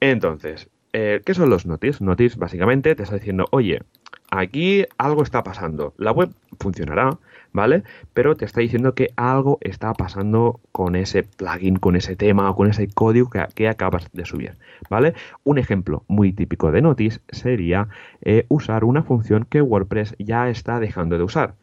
Entonces, eh, ¿qué son los notice? Notice básicamente te está diciendo, oye, aquí algo está pasando. La web funcionará, ¿vale? Pero te está diciendo que algo está pasando con ese plugin, con ese tema o con ese código que, acabas de subir, ¿vale? Un ejemplo muy típico de Notice sería eh, usar una función que WordPress ya está dejando de usar,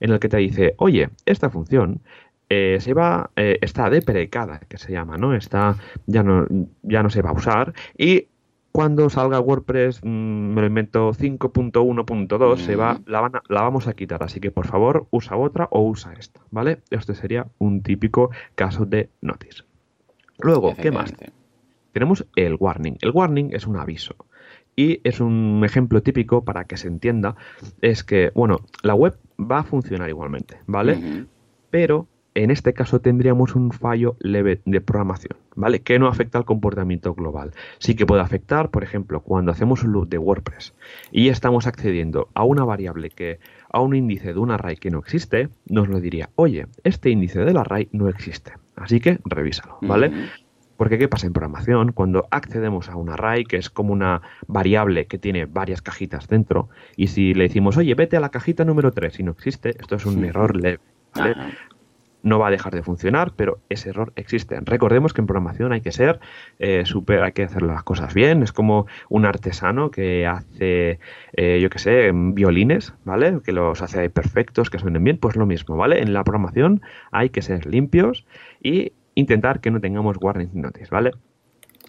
en el que te dice, oye, esta función eh, se va, eh, está deprecada, que se llama, ¿no? Está, ya no, ya no se va a usar y cuando salga WordPress, mm, me lo invento 5.1.2, se va, la, la vamos a quitar. Así que por favor, usa otra o usa esta, ¿vale? Este sería un típico caso de notice. Luego, ¿qué más? Tenemos el warning. El warning es un aviso. Y es un ejemplo típico para que se entienda. Es que, bueno, la web va a funcionar igualmente, ¿vale? Pero en este caso tendríamos un fallo leve de programación, ¿vale? Que no afecta al comportamiento global. Sí que puede afectar, por ejemplo, cuando hacemos un loop de WordPress y estamos accediendo a una variable que a un índice de un array que no existe, nos lo diría, oye, este índice del array no existe. Así que revísalo, ¿vale? Porque ¿qué pasa en programación? Cuando accedemos a un array, que es como una variable que tiene varias cajitas dentro, y si le decimos, oye, vete a la cajita número 3 y no existe, esto es un error leve. ¿vale? No va a dejar de funcionar, pero ese error existe. Recordemos que en programación hay que ser eh, súper, hay que hacer las cosas bien. Es como un artesano que hace, eh, yo qué sé, violines, ¿vale? Que los hace perfectos, que suenen bien, pues lo mismo, ¿vale? En la programación hay que ser limpios y intentar que no tengamos warning notice, ¿vale?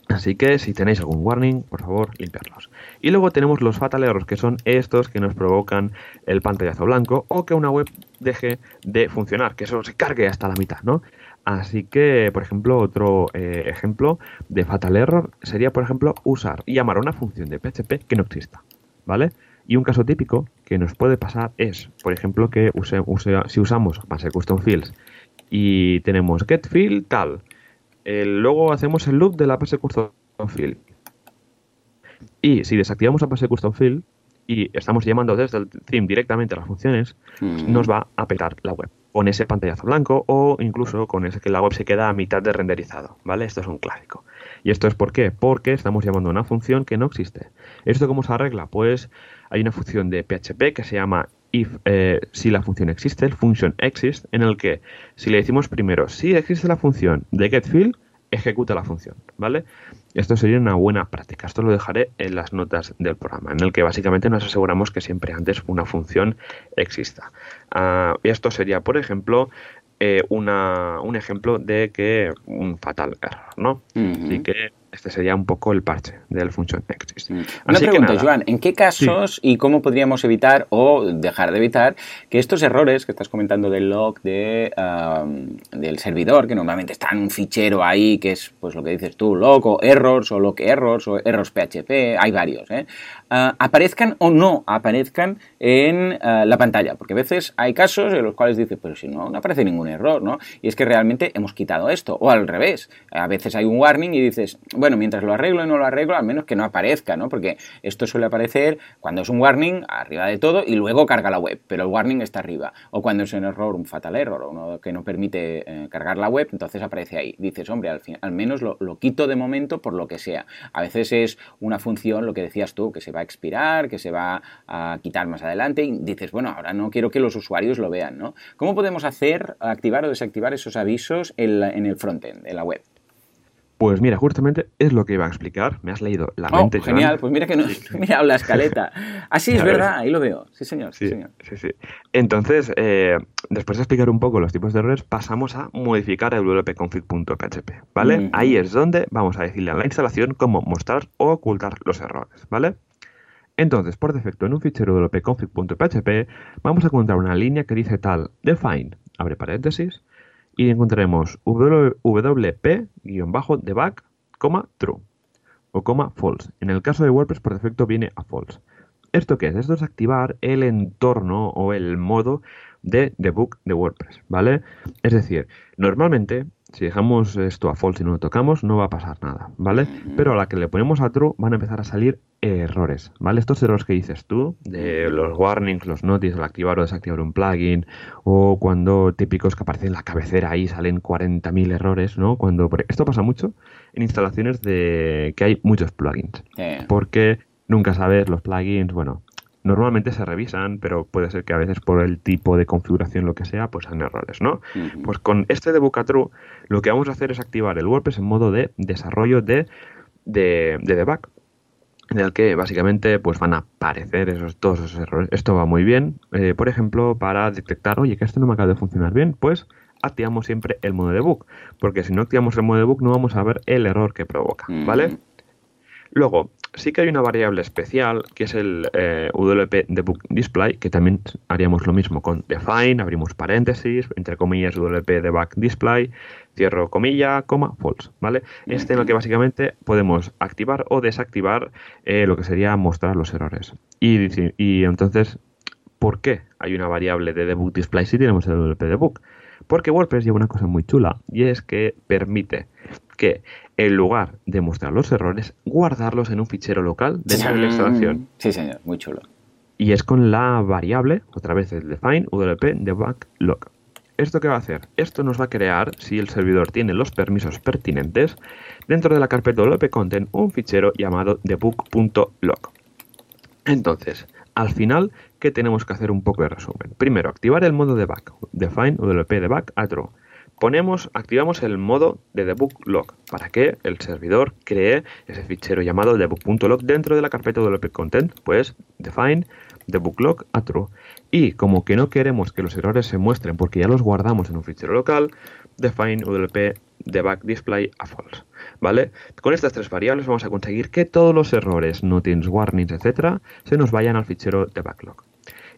Así que si tenéis algún warning, por favor, limpiarlos. Y luego tenemos los fatal errors, que son estos que nos provocan el pantallazo blanco o que una web deje de funcionar, que eso se cargue hasta la mitad, ¿no? Así que, por ejemplo, otro eh, ejemplo de fatal error sería, por ejemplo, usar y llamar a una función de PHP que no exista, ¿vale? Y un caso típico que nos puede pasar es, por ejemplo, que use, si usamos base custom fields y tenemos getField tal, luego hacemos el loop de la base custom field. Y si desactivamos la base custom field y estamos llamando desde el theme directamente a las funciones, mm. nos va a petar la web con ese pantallazo blanco o incluso con ese que la web se queda a mitad de renderizado, ¿vale? Esto es un clásico. ¿Y esto es por qué? Porque estamos llamando a una función que no existe. ¿Esto cómo se arregla? Pues hay una función de PHP que se llama if, eh, si la función existe, el function exist, en el que si le decimos primero si existe la función de getField, ejecuta la función, ¿vale? Esto sería una buena práctica. Esto lo dejaré en las notas del programa, en el que básicamente nos aseguramos que siempre antes una función exista. Uh, esto sería, por ejemplo, eh, una, un ejemplo de que un fatal error, ¿no? Así que este sería un poco el parche del function exist. Mm. Una pregunta, Joan, ¿en qué casos y cómo podríamos evitar o dejar de evitar que estos errores que estás comentando del log de, del servidor, que normalmente está en un fichero ahí, que es pues lo que dices tú, log o errors o log errors o errors PHP, hay varios, ¿eh? Ah, aparezcan o no aparezcan en ah, la pantalla, porque a veces hay casos en los cuales dices, pero si no, no aparece ningún error, ¿no? Y es que realmente hemos quitado esto, o al revés, a veces hay un warning y dices, bueno, mientras lo arreglo y no lo arreglo, al menos que no aparezca, ¿no? Porque esto suele aparecer cuando es un warning arriba de todo y luego carga la web, pero el warning está arriba. O cuando es un error, un fatal error, o uno que no permite eh, cargar la web, entonces aparece ahí. Dices, hombre, al, fin, al menos lo, lo, quito de momento por lo que sea. A veces es una función, lo que decías tú, que se va a expirar, que se va a quitar más adelante y dices, bueno, ahora no quiero que los usuarios lo vean, ¿no? ¿Cómo podemos hacer, activar o desactivar esos avisos en, en el frontend, en la web? Pues mira, justamente es lo que iba a explicar. Me has leído la oh, mente. Genial, pues mira que no <laughs> he mirado la escaleta. Ah, sí, es <laughs> verdad, ahí lo veo. Sí, señor. Sí, señor. sí, sí. Entonces, eh, después de explicar un poco los tipos de errores, pasamos a modificar el wp-config.php, ¿vale? Ahí es donde vamos a decirle a la instalación cómo mostrar o ocultar los errores, ¿vale? Entonces, por defecto, en un fichero wp-config.php vamos a encontrar una línea que dice tal define, abre paréntesis, y encontraremos wp-debug, true o coma false. En el caso de WordPress por defecto viene a false. ¿Esto qué es? Esto es activar el entorno o el modo de debug de WordPress, ¿vale? Es decir, normalmente si dejamos esto a false y no lo tocamos, no va a pasar nada, ¿vale? Pero a la que le ponemos a true van a empezar a salir errores, ¿vale? Estos errores que dices tú, de los warnings, los notices, al activar o desactivar un plugin, o cuando típicos que aparecen en la cabecera ahí salen 40.000 errores, ¿no? Cuando esto pasa mucho en instalaciones de que hay muchos plugins, porque nunca sabes los plugins, bueno, Normalmente se revisan, pero puede ser que a veces por el tipo de configuración, lo que sea, pues sean errores, ¿no? Pues con este debug true, lo que vamos a hacer es activar el WordPress en modo de desarrollo de, de, debug en el que básicamente pues van a aparecer esos, todos esos errores. Esto va muy bien, eh, por ejemplo, para detectar, oye, que esto no me acaba de funcionar bien, pues activamos siempre el modo debug, porque si no activamos el modo debug no vamos a ver el error que provoca, ¿vale? Luego, sí que hay una variable especial que es el eh, WP debug display, que también haríamos lo mismo con define, abrimos paréntesis, entre comillas WP debug display, cierro comilla, coma, false, ¿vale? Este en el que básicamente podemos activar o desactivar eh, lo que sería mostrar los errores. Y, y entonces, ¿por qué hay una variable de debug display si tenemos el WP debug? Porque WordPress lleva una cosa muy chula y es que permite que en lugar de mostrar los errores, guardarlos en un fichero local dentro de la instalación. Sí, señor, muy chulo. Y es con la variable, otra vez el define wp debug log. ¿Esto qué va a hacer? Esto nos va a crear, si el servidor tiene los permisos pertinentes, dentro de la carpeta wp content un fichero llamado debug.log. Entonces, al final, ¿qué tenemos que hacer un poco de resumen? Primero, activar el modo debug, define wp debug a true ponemos, activamos el modo de debug log para que el servidor cree ese fichero llamado debug.log dentro de la carpeta WP Content, pues define debug log a true. Y como que no queremos que los errores se muestren porque ya los guardamos en un fichero local, define WP debug display a false. ¿Vale? Con estas tres variables vamos a conseguir que todos los errores, notings, warnings, etcétera, se nos vayan al fichero debug log.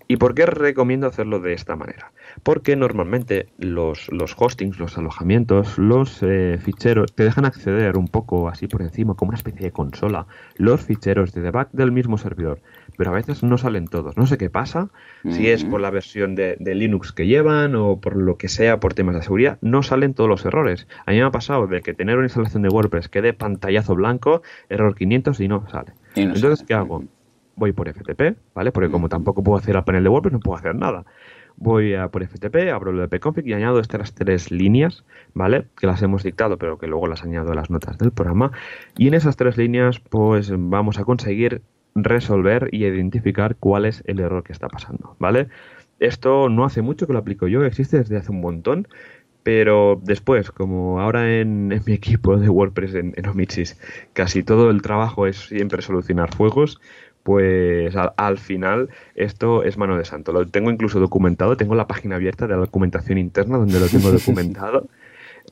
¿Y por qué recomiendo hacerlo de esta manera? Porque normalmente los, los hostings, los alojamientos, los eh, ficheros te dejan acceder un poco así por encima, como una especie de consola, los ficheros de debug del mismo servidor. Pero a veces no salen todos. No sé qué pasa, si es por la versión de, Linux que llevan o por lo que sea, por temas de seguridad, no salen todos los errores. A mí me ha pasado de que tener una instalación de WordPress quede pantallazo blanco, error 500 y no sale. Entonces, ¿qué hago? Voy por FTP, ¿vale? Porque como tampoco puedo hacer al panel de WordPress, no puedo hacer nada. Voy a por FTP, abro el wp-config y añado estas tres líneas, ¿vale? Que las hemos dictado, pero que luego las añado a las notas del programa. Y en esas tres líneas, pues vamos a conseguir resolver y identificar cuál es el error que está pasando, ¿vale? Esto no hace mucho que lo aplico yo, existe desde hace un montón, pero después, como ahora en, mi equipo de WordPress en, en casi todo el trabajo es siempre solucionar fuegos, pues al, final esto es mano de santo. Lo tengo incluso documentado, tengo la página abierta de la documentación interna donde lo tengo <laughs> documentado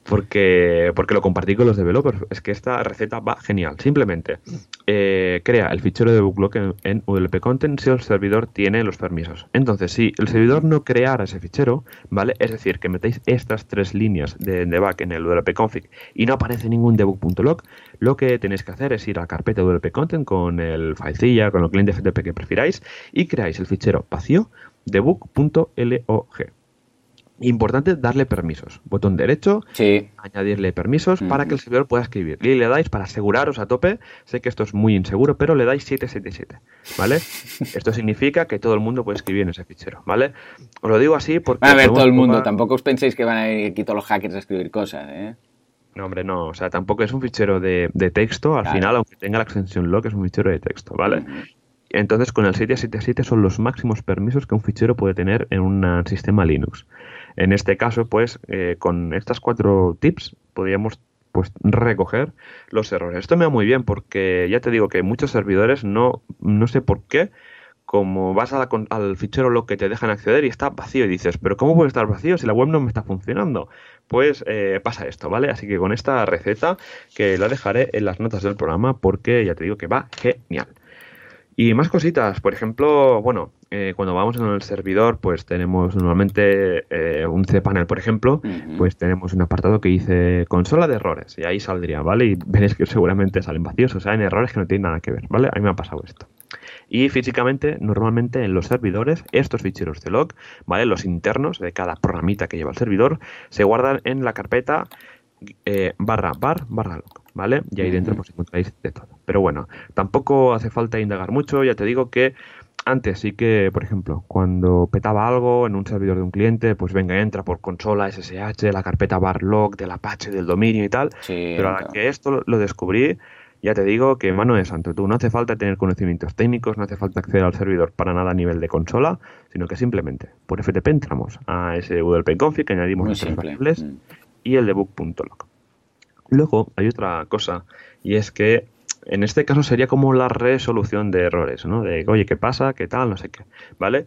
porque, porque lo compartí con los developers. Es que esta receta va genial. Simplemente eh, crea el fichero de booklog en, en ULP Content si el servidor tiene los permisos. Entonces, si el servidor no creara ese fichero, ¿vale? Es decir, que metéis estas tres líneas de debug en el ULP config y no aparece ningún debug.log, lo que tenéis que hacer es ir a la carpeta ULP Content con el filecilla, con el cliente FTP que prefiráis y creáis el fichero vacío debug.log. Importante darle permisos. Botón derecho, añadirle permisos para que el servidor pueda escribir. Y le dais para aseguraros a tope, sé que esto es muy inseguro, pero le dais 777, ¿vale? <laughs> esto significa que todo el mundo puede escribir en ese fichero, ¿vale? Os lo digo así porque... A ver, todo el mundo, tampoco os penséis que van a ir aquí todos los hackers a escribir cosas, ¿eh? No, hombre, no. O sea, tampoco es un fichero de, texto. Al final, aunque tenga la extensión log, es un fichero de texto, ¿vale? Entonces, con el 777 son los máximos permisos que un fichero puede tener en un sistema Linux. En este caso, pues, eh, con estas cuatro tips podríamos pues recoger los errores. Esto me va muy bien porque ya te digo que muchos servidores no, no sé por qué, como vas al fichero lo que te dejan acceder y está vacío y dices, pero ¿cómo puede estar vacío si la web no me está funcionando? Pues eh, pasa esto, ¿vale? Así que con esta receta que la dejaré en las notas del programa porque ya te digo que va genial. Y más cositas, por ejemplo, bueno, eh, cuando vamos en el servidor, pues tenemos normalmente eh, un cPanel, por ejemplo, pues tenemos un apartado que dice consola de errores y ahí saldría, ¿vale? Y <laughs> veréis que seguramente salen vacíos, o sea, en errores que no tienen nada que ver, ¿vale? A mí me ha pasado esto. Y físicamente, normalmente en los servidores, estos ficheros de log, ¿vale? Los internos de cada programita que lleva el servidor, se guardan en la carpeta eh, barra bar barra log. ¿vale? Y ahí dentro pues encontráis de todo. Pero bueno, tampoco hace falta indagar mucho, ya te digo que antes sí que, por ejemplo, cuando petaba algo en un servidor de un cliente, pues venga, entra por consola SSH, la carpeta barlog del Apache, del dominio y tal. pero ahora que esto lo descubrí, ya te digo que mano de santo, tú no hace falta tener conocimientos técnicos, no hace falta acceder al servidor para nada a nivel de consola, sino que simplemente por FTP entramos a ese WP config, añadimos nuestras variables mm. y el debug.log. Luego hay otra cosa, y es que en este caso sería como la resolución de errores, ¿no? De, oye, ¿qué pasa? ¿Qué tal? No sé qué, ¿vale?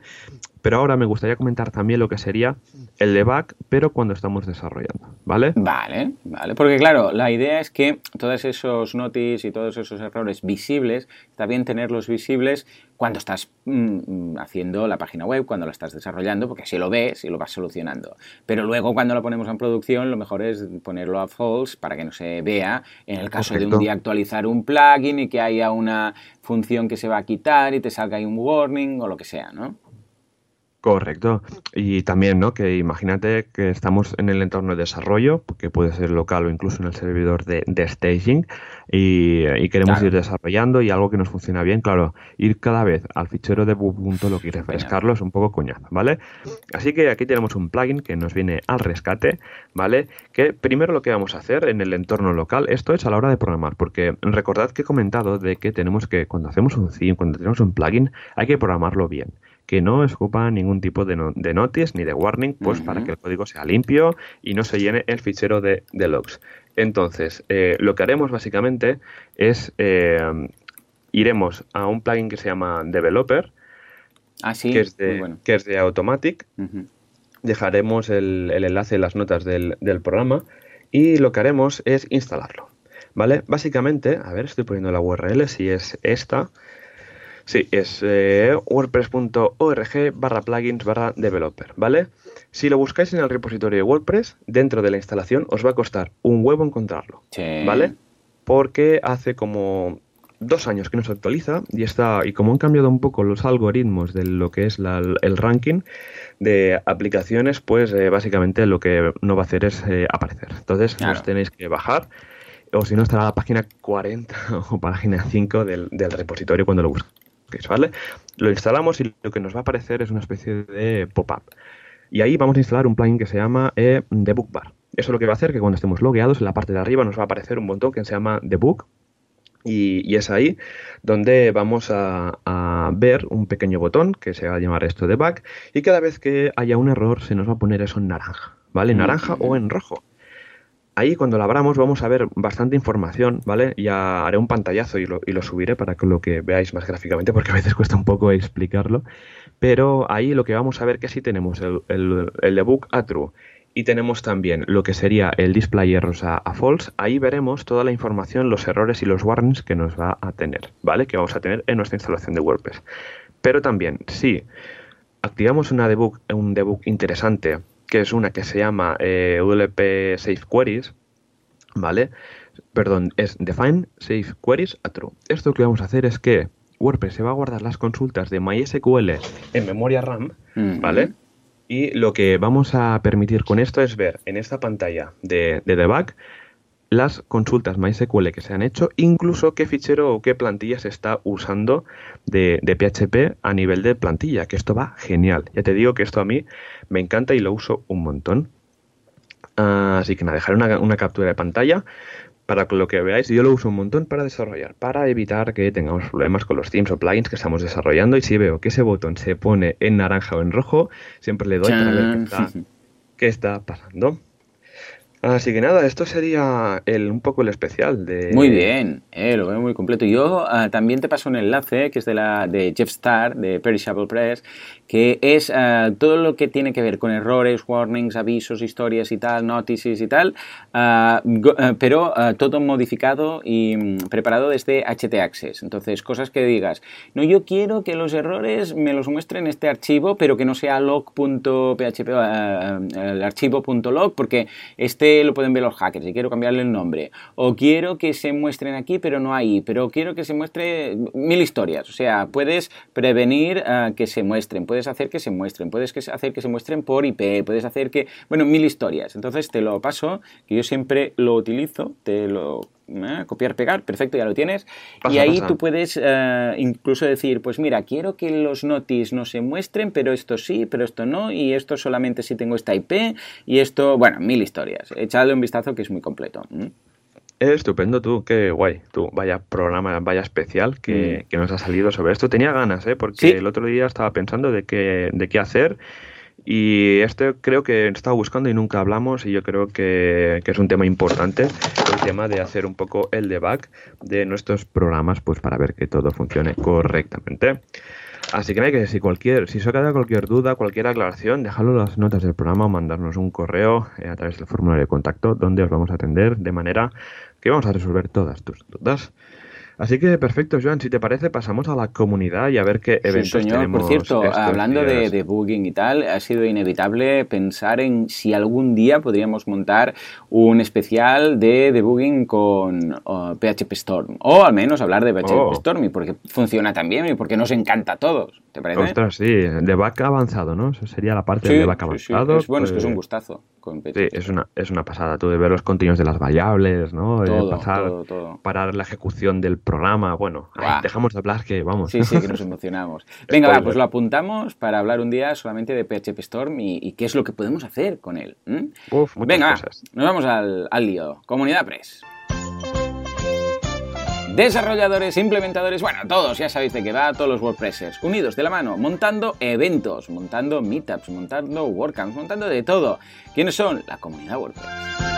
Pero ahora me gustaría comentar también lo que sería el debug, pero cuando estamos desarrollando, ¿vale? Vale, vale. Porque claro, la idea es que todos esos notis y todos esos errores visibles, está bien tenerlos visibles cuando estás mm, haciendo la página web, cuando la estás desarrollando, porque así lo ves y lo vas solucionando. Pero luego cuando lo ponemos en producción, lo mejor es ponerlo a false para que no se vea en el caso de un día actualizar un plugin y que haya una función que se va a quitar y te salga ahí un warning o lo que sea, ¿no? Correcto. Y también, ¿no? Que imagínate que estamos en el entorno de desarrollo, que puede ser local o incluso en el servidor de, staging, y, queremos ir desarrollando y algo que nos funciona bien, claro, ir cada vez al fichero de lo que refrescarlo es un poco coñazo, ¿vale? Así que aquí tenemos un plugin que nos viene al rescate, ¿vale? Que primero lo que vamos a hacer en el entorno local, esto es a la hora de programar, porque recordad que he comentado de que tenemos que, cuando hacemos un theme, cuando tenemos un plugin, hay que programarlo bien que no escupa ningún tipo de, de notice ni de warning, pues para que el código sea limpio y no se llene el fichero de, logs. Entonces, eh, lo que haremos básicamente es eh, iremos a un plugin que se llama Developer, ah, que, es de, que es de Automatic. Dejaremos el, enlace en las notas del, del programa y lo que haremos es instalarlo. ¿Vale? Básicamente, a ver, estoy poniendo la URL, si es esta, Sí, es eh, wordpress.org barra plugins barra developer, ¿vale? Si lo buscáis en el repositorio de WordPress, dentro de la instalación os va a costar un huevo encontrarlo, ¿vale? Porque hace como dos años que no se actualiza y está y como han cambiado un poco los algoritmos de lo que es el ranking de aplicaciones, pues eh, básicamente lo que no va a hacer es eh, aparecer. Entonces os tenéis que bajar o si no estará la página 40 <laughs> o página 5 del, del repositorio cuando lo busquéis. ¿Vale? Lo instalamos y lo que nos va a aparecer es una especie de pop-up. Y ahí vamos a instalar un plugin que se llama eh, Debug Bar. Eso lo que va a hacer que cuando estemos logueados en la parte de arriba nos va a aparecer un botón que se llama Debug y, es ahí donde vamos a, a, ver un pequeño botón que se va a llamar esto debug y cada vez que haya un error se nos va a poner eso en naranja, ¿vale? Naranja o en rojo. Ahí cuando lo abramos vamos a ver bastante información, ¿vale? Ya haré un pantallazo y lo, y subiré para que lo que veáis más gráficamente, porque a veces cuesta un poco explicarlo. Pero ahí lo que vamos a ver que sí tenemos el, el, debug a true y tenemos también lo que sería el display errors a, false. Ahí veremos toda la información, los errores y los warnings que nos va a tener, ¿vale? Que vamos a tener en nuestra instalación de WordPress. Pero también, si activamos un debug interesante que es una que se llama eh, WP Safe Queries, ¿vale? Perdón, es Define Safe Queries a True. Esto que vamos a hacer es que WordPress se va a guardar las consultas de MySQL en memoria RAM, ¿vale? Y lo que vamos a permitir con esto es ver en esta pantalla de, de debug las consultas MySQL que se han hecho, incluso qué fichero o qué plantilla se está usando de, PHP a nivel de plantilla, que esto va genial. Ya te digo que esto a mí me encanta y lo uso un montón. así que nada, dejaré una, captura de pantalla para que lo que veáis. Yo lo uso un montón para desarrollar, para evitar que tengamos problemas con los themes o plugins que estamos desarrollando. Y si veo que ese botón se pone en naranja o en rojo, siempre le doy para ver qué está pasando. Así que nada, esto sería el, un poco el especial de... Muy bien, eh, lo veo muy completo. Yo ah, también te paso un enlace que es de, la, de Jeff Starr, de Perishable Press, que es ah, todo lo que tiene que ver con errores, warnings, avisos, historias y tal, notices y tal, ah, pero todo modificado y mm, preparado desde HT Access. Entonces, cosas que digas, no, yo quiero que los errores me los muestren en este archivo, pero que no sea log.php, el archivo.log, porque este lo pueden ver los hackers y quiero cambiarle el nombre. O quiero que se muestren aquí, pero no ahí. Pero quiero que se muestre mil historias. O sea, puedes prevenir eh, que se muestren, hacer que se muestren, puedes hacer que se muestren por IP, puedes hacer que, bueno, mil historias. Entonces te lo paso, que yo siempre lo utilizo, te lo ¿eh? copiar, pegar, perfecto, ya lo tienes. y ahí tú puedes eh, incluso decir, pues mira, quiero que los notis no se muestren, pero esto sí, pero esto no, y esto solamente si tengo esta IP, y esto, bueno, mil historias. Echadle un vistazo que es muy completo. Estupendo tú, qué guay. Tú, vaya programa, vaya especial que, mm. que nos ha salido sobre esto. Tenía ganas, ¿eh? Porque el otro día estaba pensando de qué, de qué hacer y este creo que he estado buscando y nunca hablamos y yo creo que, es un tema importante, el tema de hacer un poco el debug de nuestros programas pues para ver que todo funcione correctamente. Así que, que si cualquier, si os queda cualquier duda, cualquier aclaración, dejadlo en las notas del programa o mandarnos un correo eh, a través del formulario de contacto donde os vamos a atender de manera que vamos a resolver todas tus dudas. Así que perfecto, Joan, si te parece, pasamos a la comunidad y a ver qué eventos sí, señor. tenemos. Por cierto, hablando de, días. de Booking y tal, ha sido inevitable pensar en si algún día podríamos montar un especial de debugging con uh, PHP Storm. O al menos hablar de PHP Oh. Storm y porque funciona tan bien y porque nos encanta a todos. ¿Te parece? Ostras, sí, de vaca avanzado, ¿no? Eso sería la parte Sí, de vaca sí, sí. avanzado. Es, bueno, es que es un pues, gustazo. Sí, es una, es una pasada, tú de ver los contenidos de las variables, ¿no? Todo, pasar, todo, todo. parar la ejecución del programa, bueno, ay, dejamos de hablar que vamos. Sí, sí, que nos <laughs> emocionamos. Venga, va, pues lo apuntamos para hablar un día solamente de PHP Storm y, y qué es lo que podemos hacer con él. ¿m? Uf, muchas Venga, va, cosas. nos vamos al, al lío. Comunidad Press. Desarrolladores, implementadores, bueno, todos, ya sabéis de qué va, todos los WordPressers, unidos de la mano, montando eventos, montando meetups, montando WordCamps, montando de todo. ¿Quiénes son? La comunidad WordPress.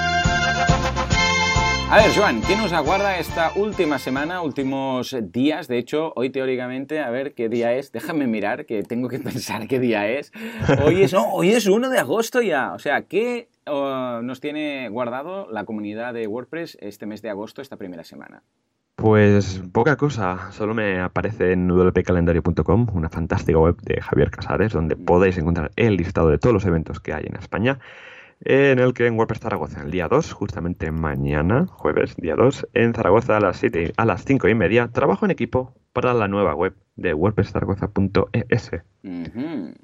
A ver, Joan, ¿qué nos aguarda esta última semana, últimos días? De hecho, hoy teóricamente, a ver qué día es. Déjame mirar, que tengo que <laughs> pensar qué día es. Hoy es, no, hoy es 1 de agosto ya. O sea, ¿qué uh, nos tiene guardado la comunidad de WordPress este mes de agosto, esta primera semana? Pues poca cosa, solo me aparece en wpcalendario.com, una fantástica web de Javier Casares, donde podéis encontrar el listado de todos los eventos que hay en España, en el que en WordPress Zaragoza, el día 2, justamente mañana, jueves, día 2, en Zaragoza a las, 7, y- a las 5 y media, trabajo en equipo para la nueva web de wordpresszaragoza.es. Ujú.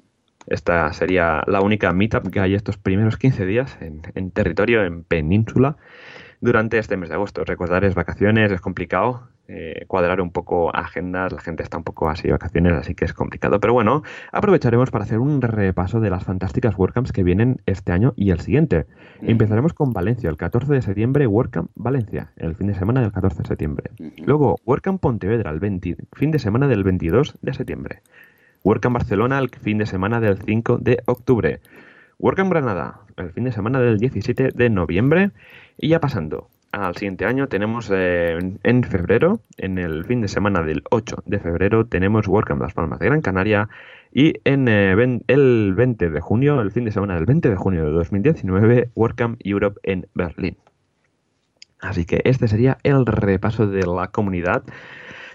Esta sería la única meetup que hay estos primeros 15 días en, en territorio, en península, durante este mes de agosto. Recordar, es vacaciones, es complicado eh, cuadrar un poco agendas, la gente está un poco así de vacaciones, así que es complicado. Pero bueno, aprovecharemos para hacer un repaso de las fantásticas WordCamps que vienen este año y el siguiente. Empezaremos con Valencia, el 14 de septiembre, WordCamp Valencia, el fin de semana del 14 de septiembre. Luego, WordCamp Pontevedra, el 20 fin de semana del 22 de septiembre. WordCamp Barcelona, el fin de semana del 5 de octubre. WordCamp Granada, el fin de semana del 17 de noviembre. Y ya pasando al siguiente año, tenemos eh, en- febrero, en el fin de semana del 8 de febrero, tenemos WordCamp Las Palmas de Gran Canaria. Y en eh, el 20 de junio, el fin de semana del 20 de junio de 2019, WordCamp Europe en Berlín. Así que este sería el repaso de la comunidad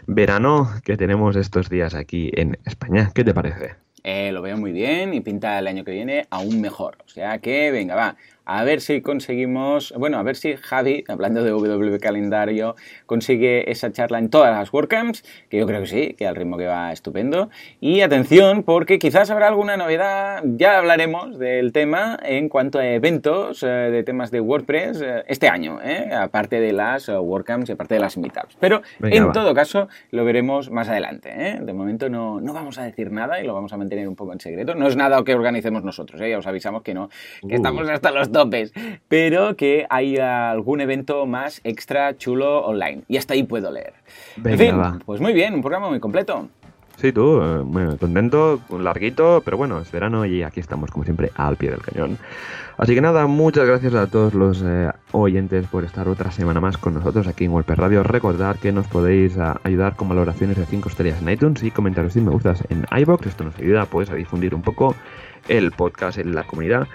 verano que tenemos estos días aquí en España. ¿Qué te parece? Eh, lo veo muy bien y pinta el año que viene aún mejor. O sea que, venga, va. A ver si conseguimos, bueno, a ver si Javi, hablando de WW Calendario, consigue esa charla en todas las WordCamps, que yo creo que sí, que al ritmo que va estupendo. Y atención, porque quizás habrá alguna novedad, ya hablaremos del tema en cuanto a eventos eh, de temas de WordPress eh, este año, ¿eh? aparte de las eh, WordCamps y aparte de las Meetups. Pero Venga, en va. todo caso, lo veremos más adelante. De momento no, no vamos a decir nada y lo vamos a mantener un poco en secreto. No es nada que organicemos nosotros, ¿eh? ya os avisamos que no, que Uh. estamos hasta los topes, pero que hay algún evento más extra chulo online. Y hasta ahí puedo leer. Venga, en fin, va. pues muy bien, un programa muy completo. Sí, tú, eh, bueno, contento, larguito, pero bueno, es verano y aquí estamos, como siempre, al pie del cañón. Así que nada, muchas gracias a todos los eh, oyentes por estar otra semana más con nosotros aquí en Wolper Radio. Recordad que nos podéis ah, ayudar con valoraciones de 5 estrellas en iTunes y comentarios y me gustas en iBox. Esto nos ayuda pues, a difundir un poco el podcast en la comunidad.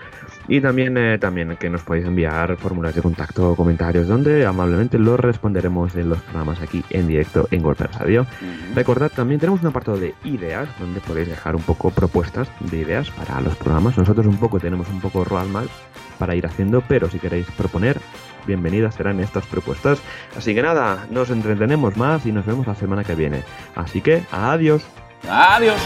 Y también, eh, también que nos podéis enviar formularios de contacto o comentarios donde amablemente los responderemos en los programas aquí en directo en Wolper Radio. Recordad, también tenemos un apartado de ideas donde podéis dejar un poco propuestas de ideas para los programas. Nosotros un poco tenemos un poco roadmap para ir haciendo, pero si queréis proponer, bienvenidas serán estas propuestas. Así que nada, nos entretenemos más y nos vemos la semana que viene. Así que, adiós. Adiós.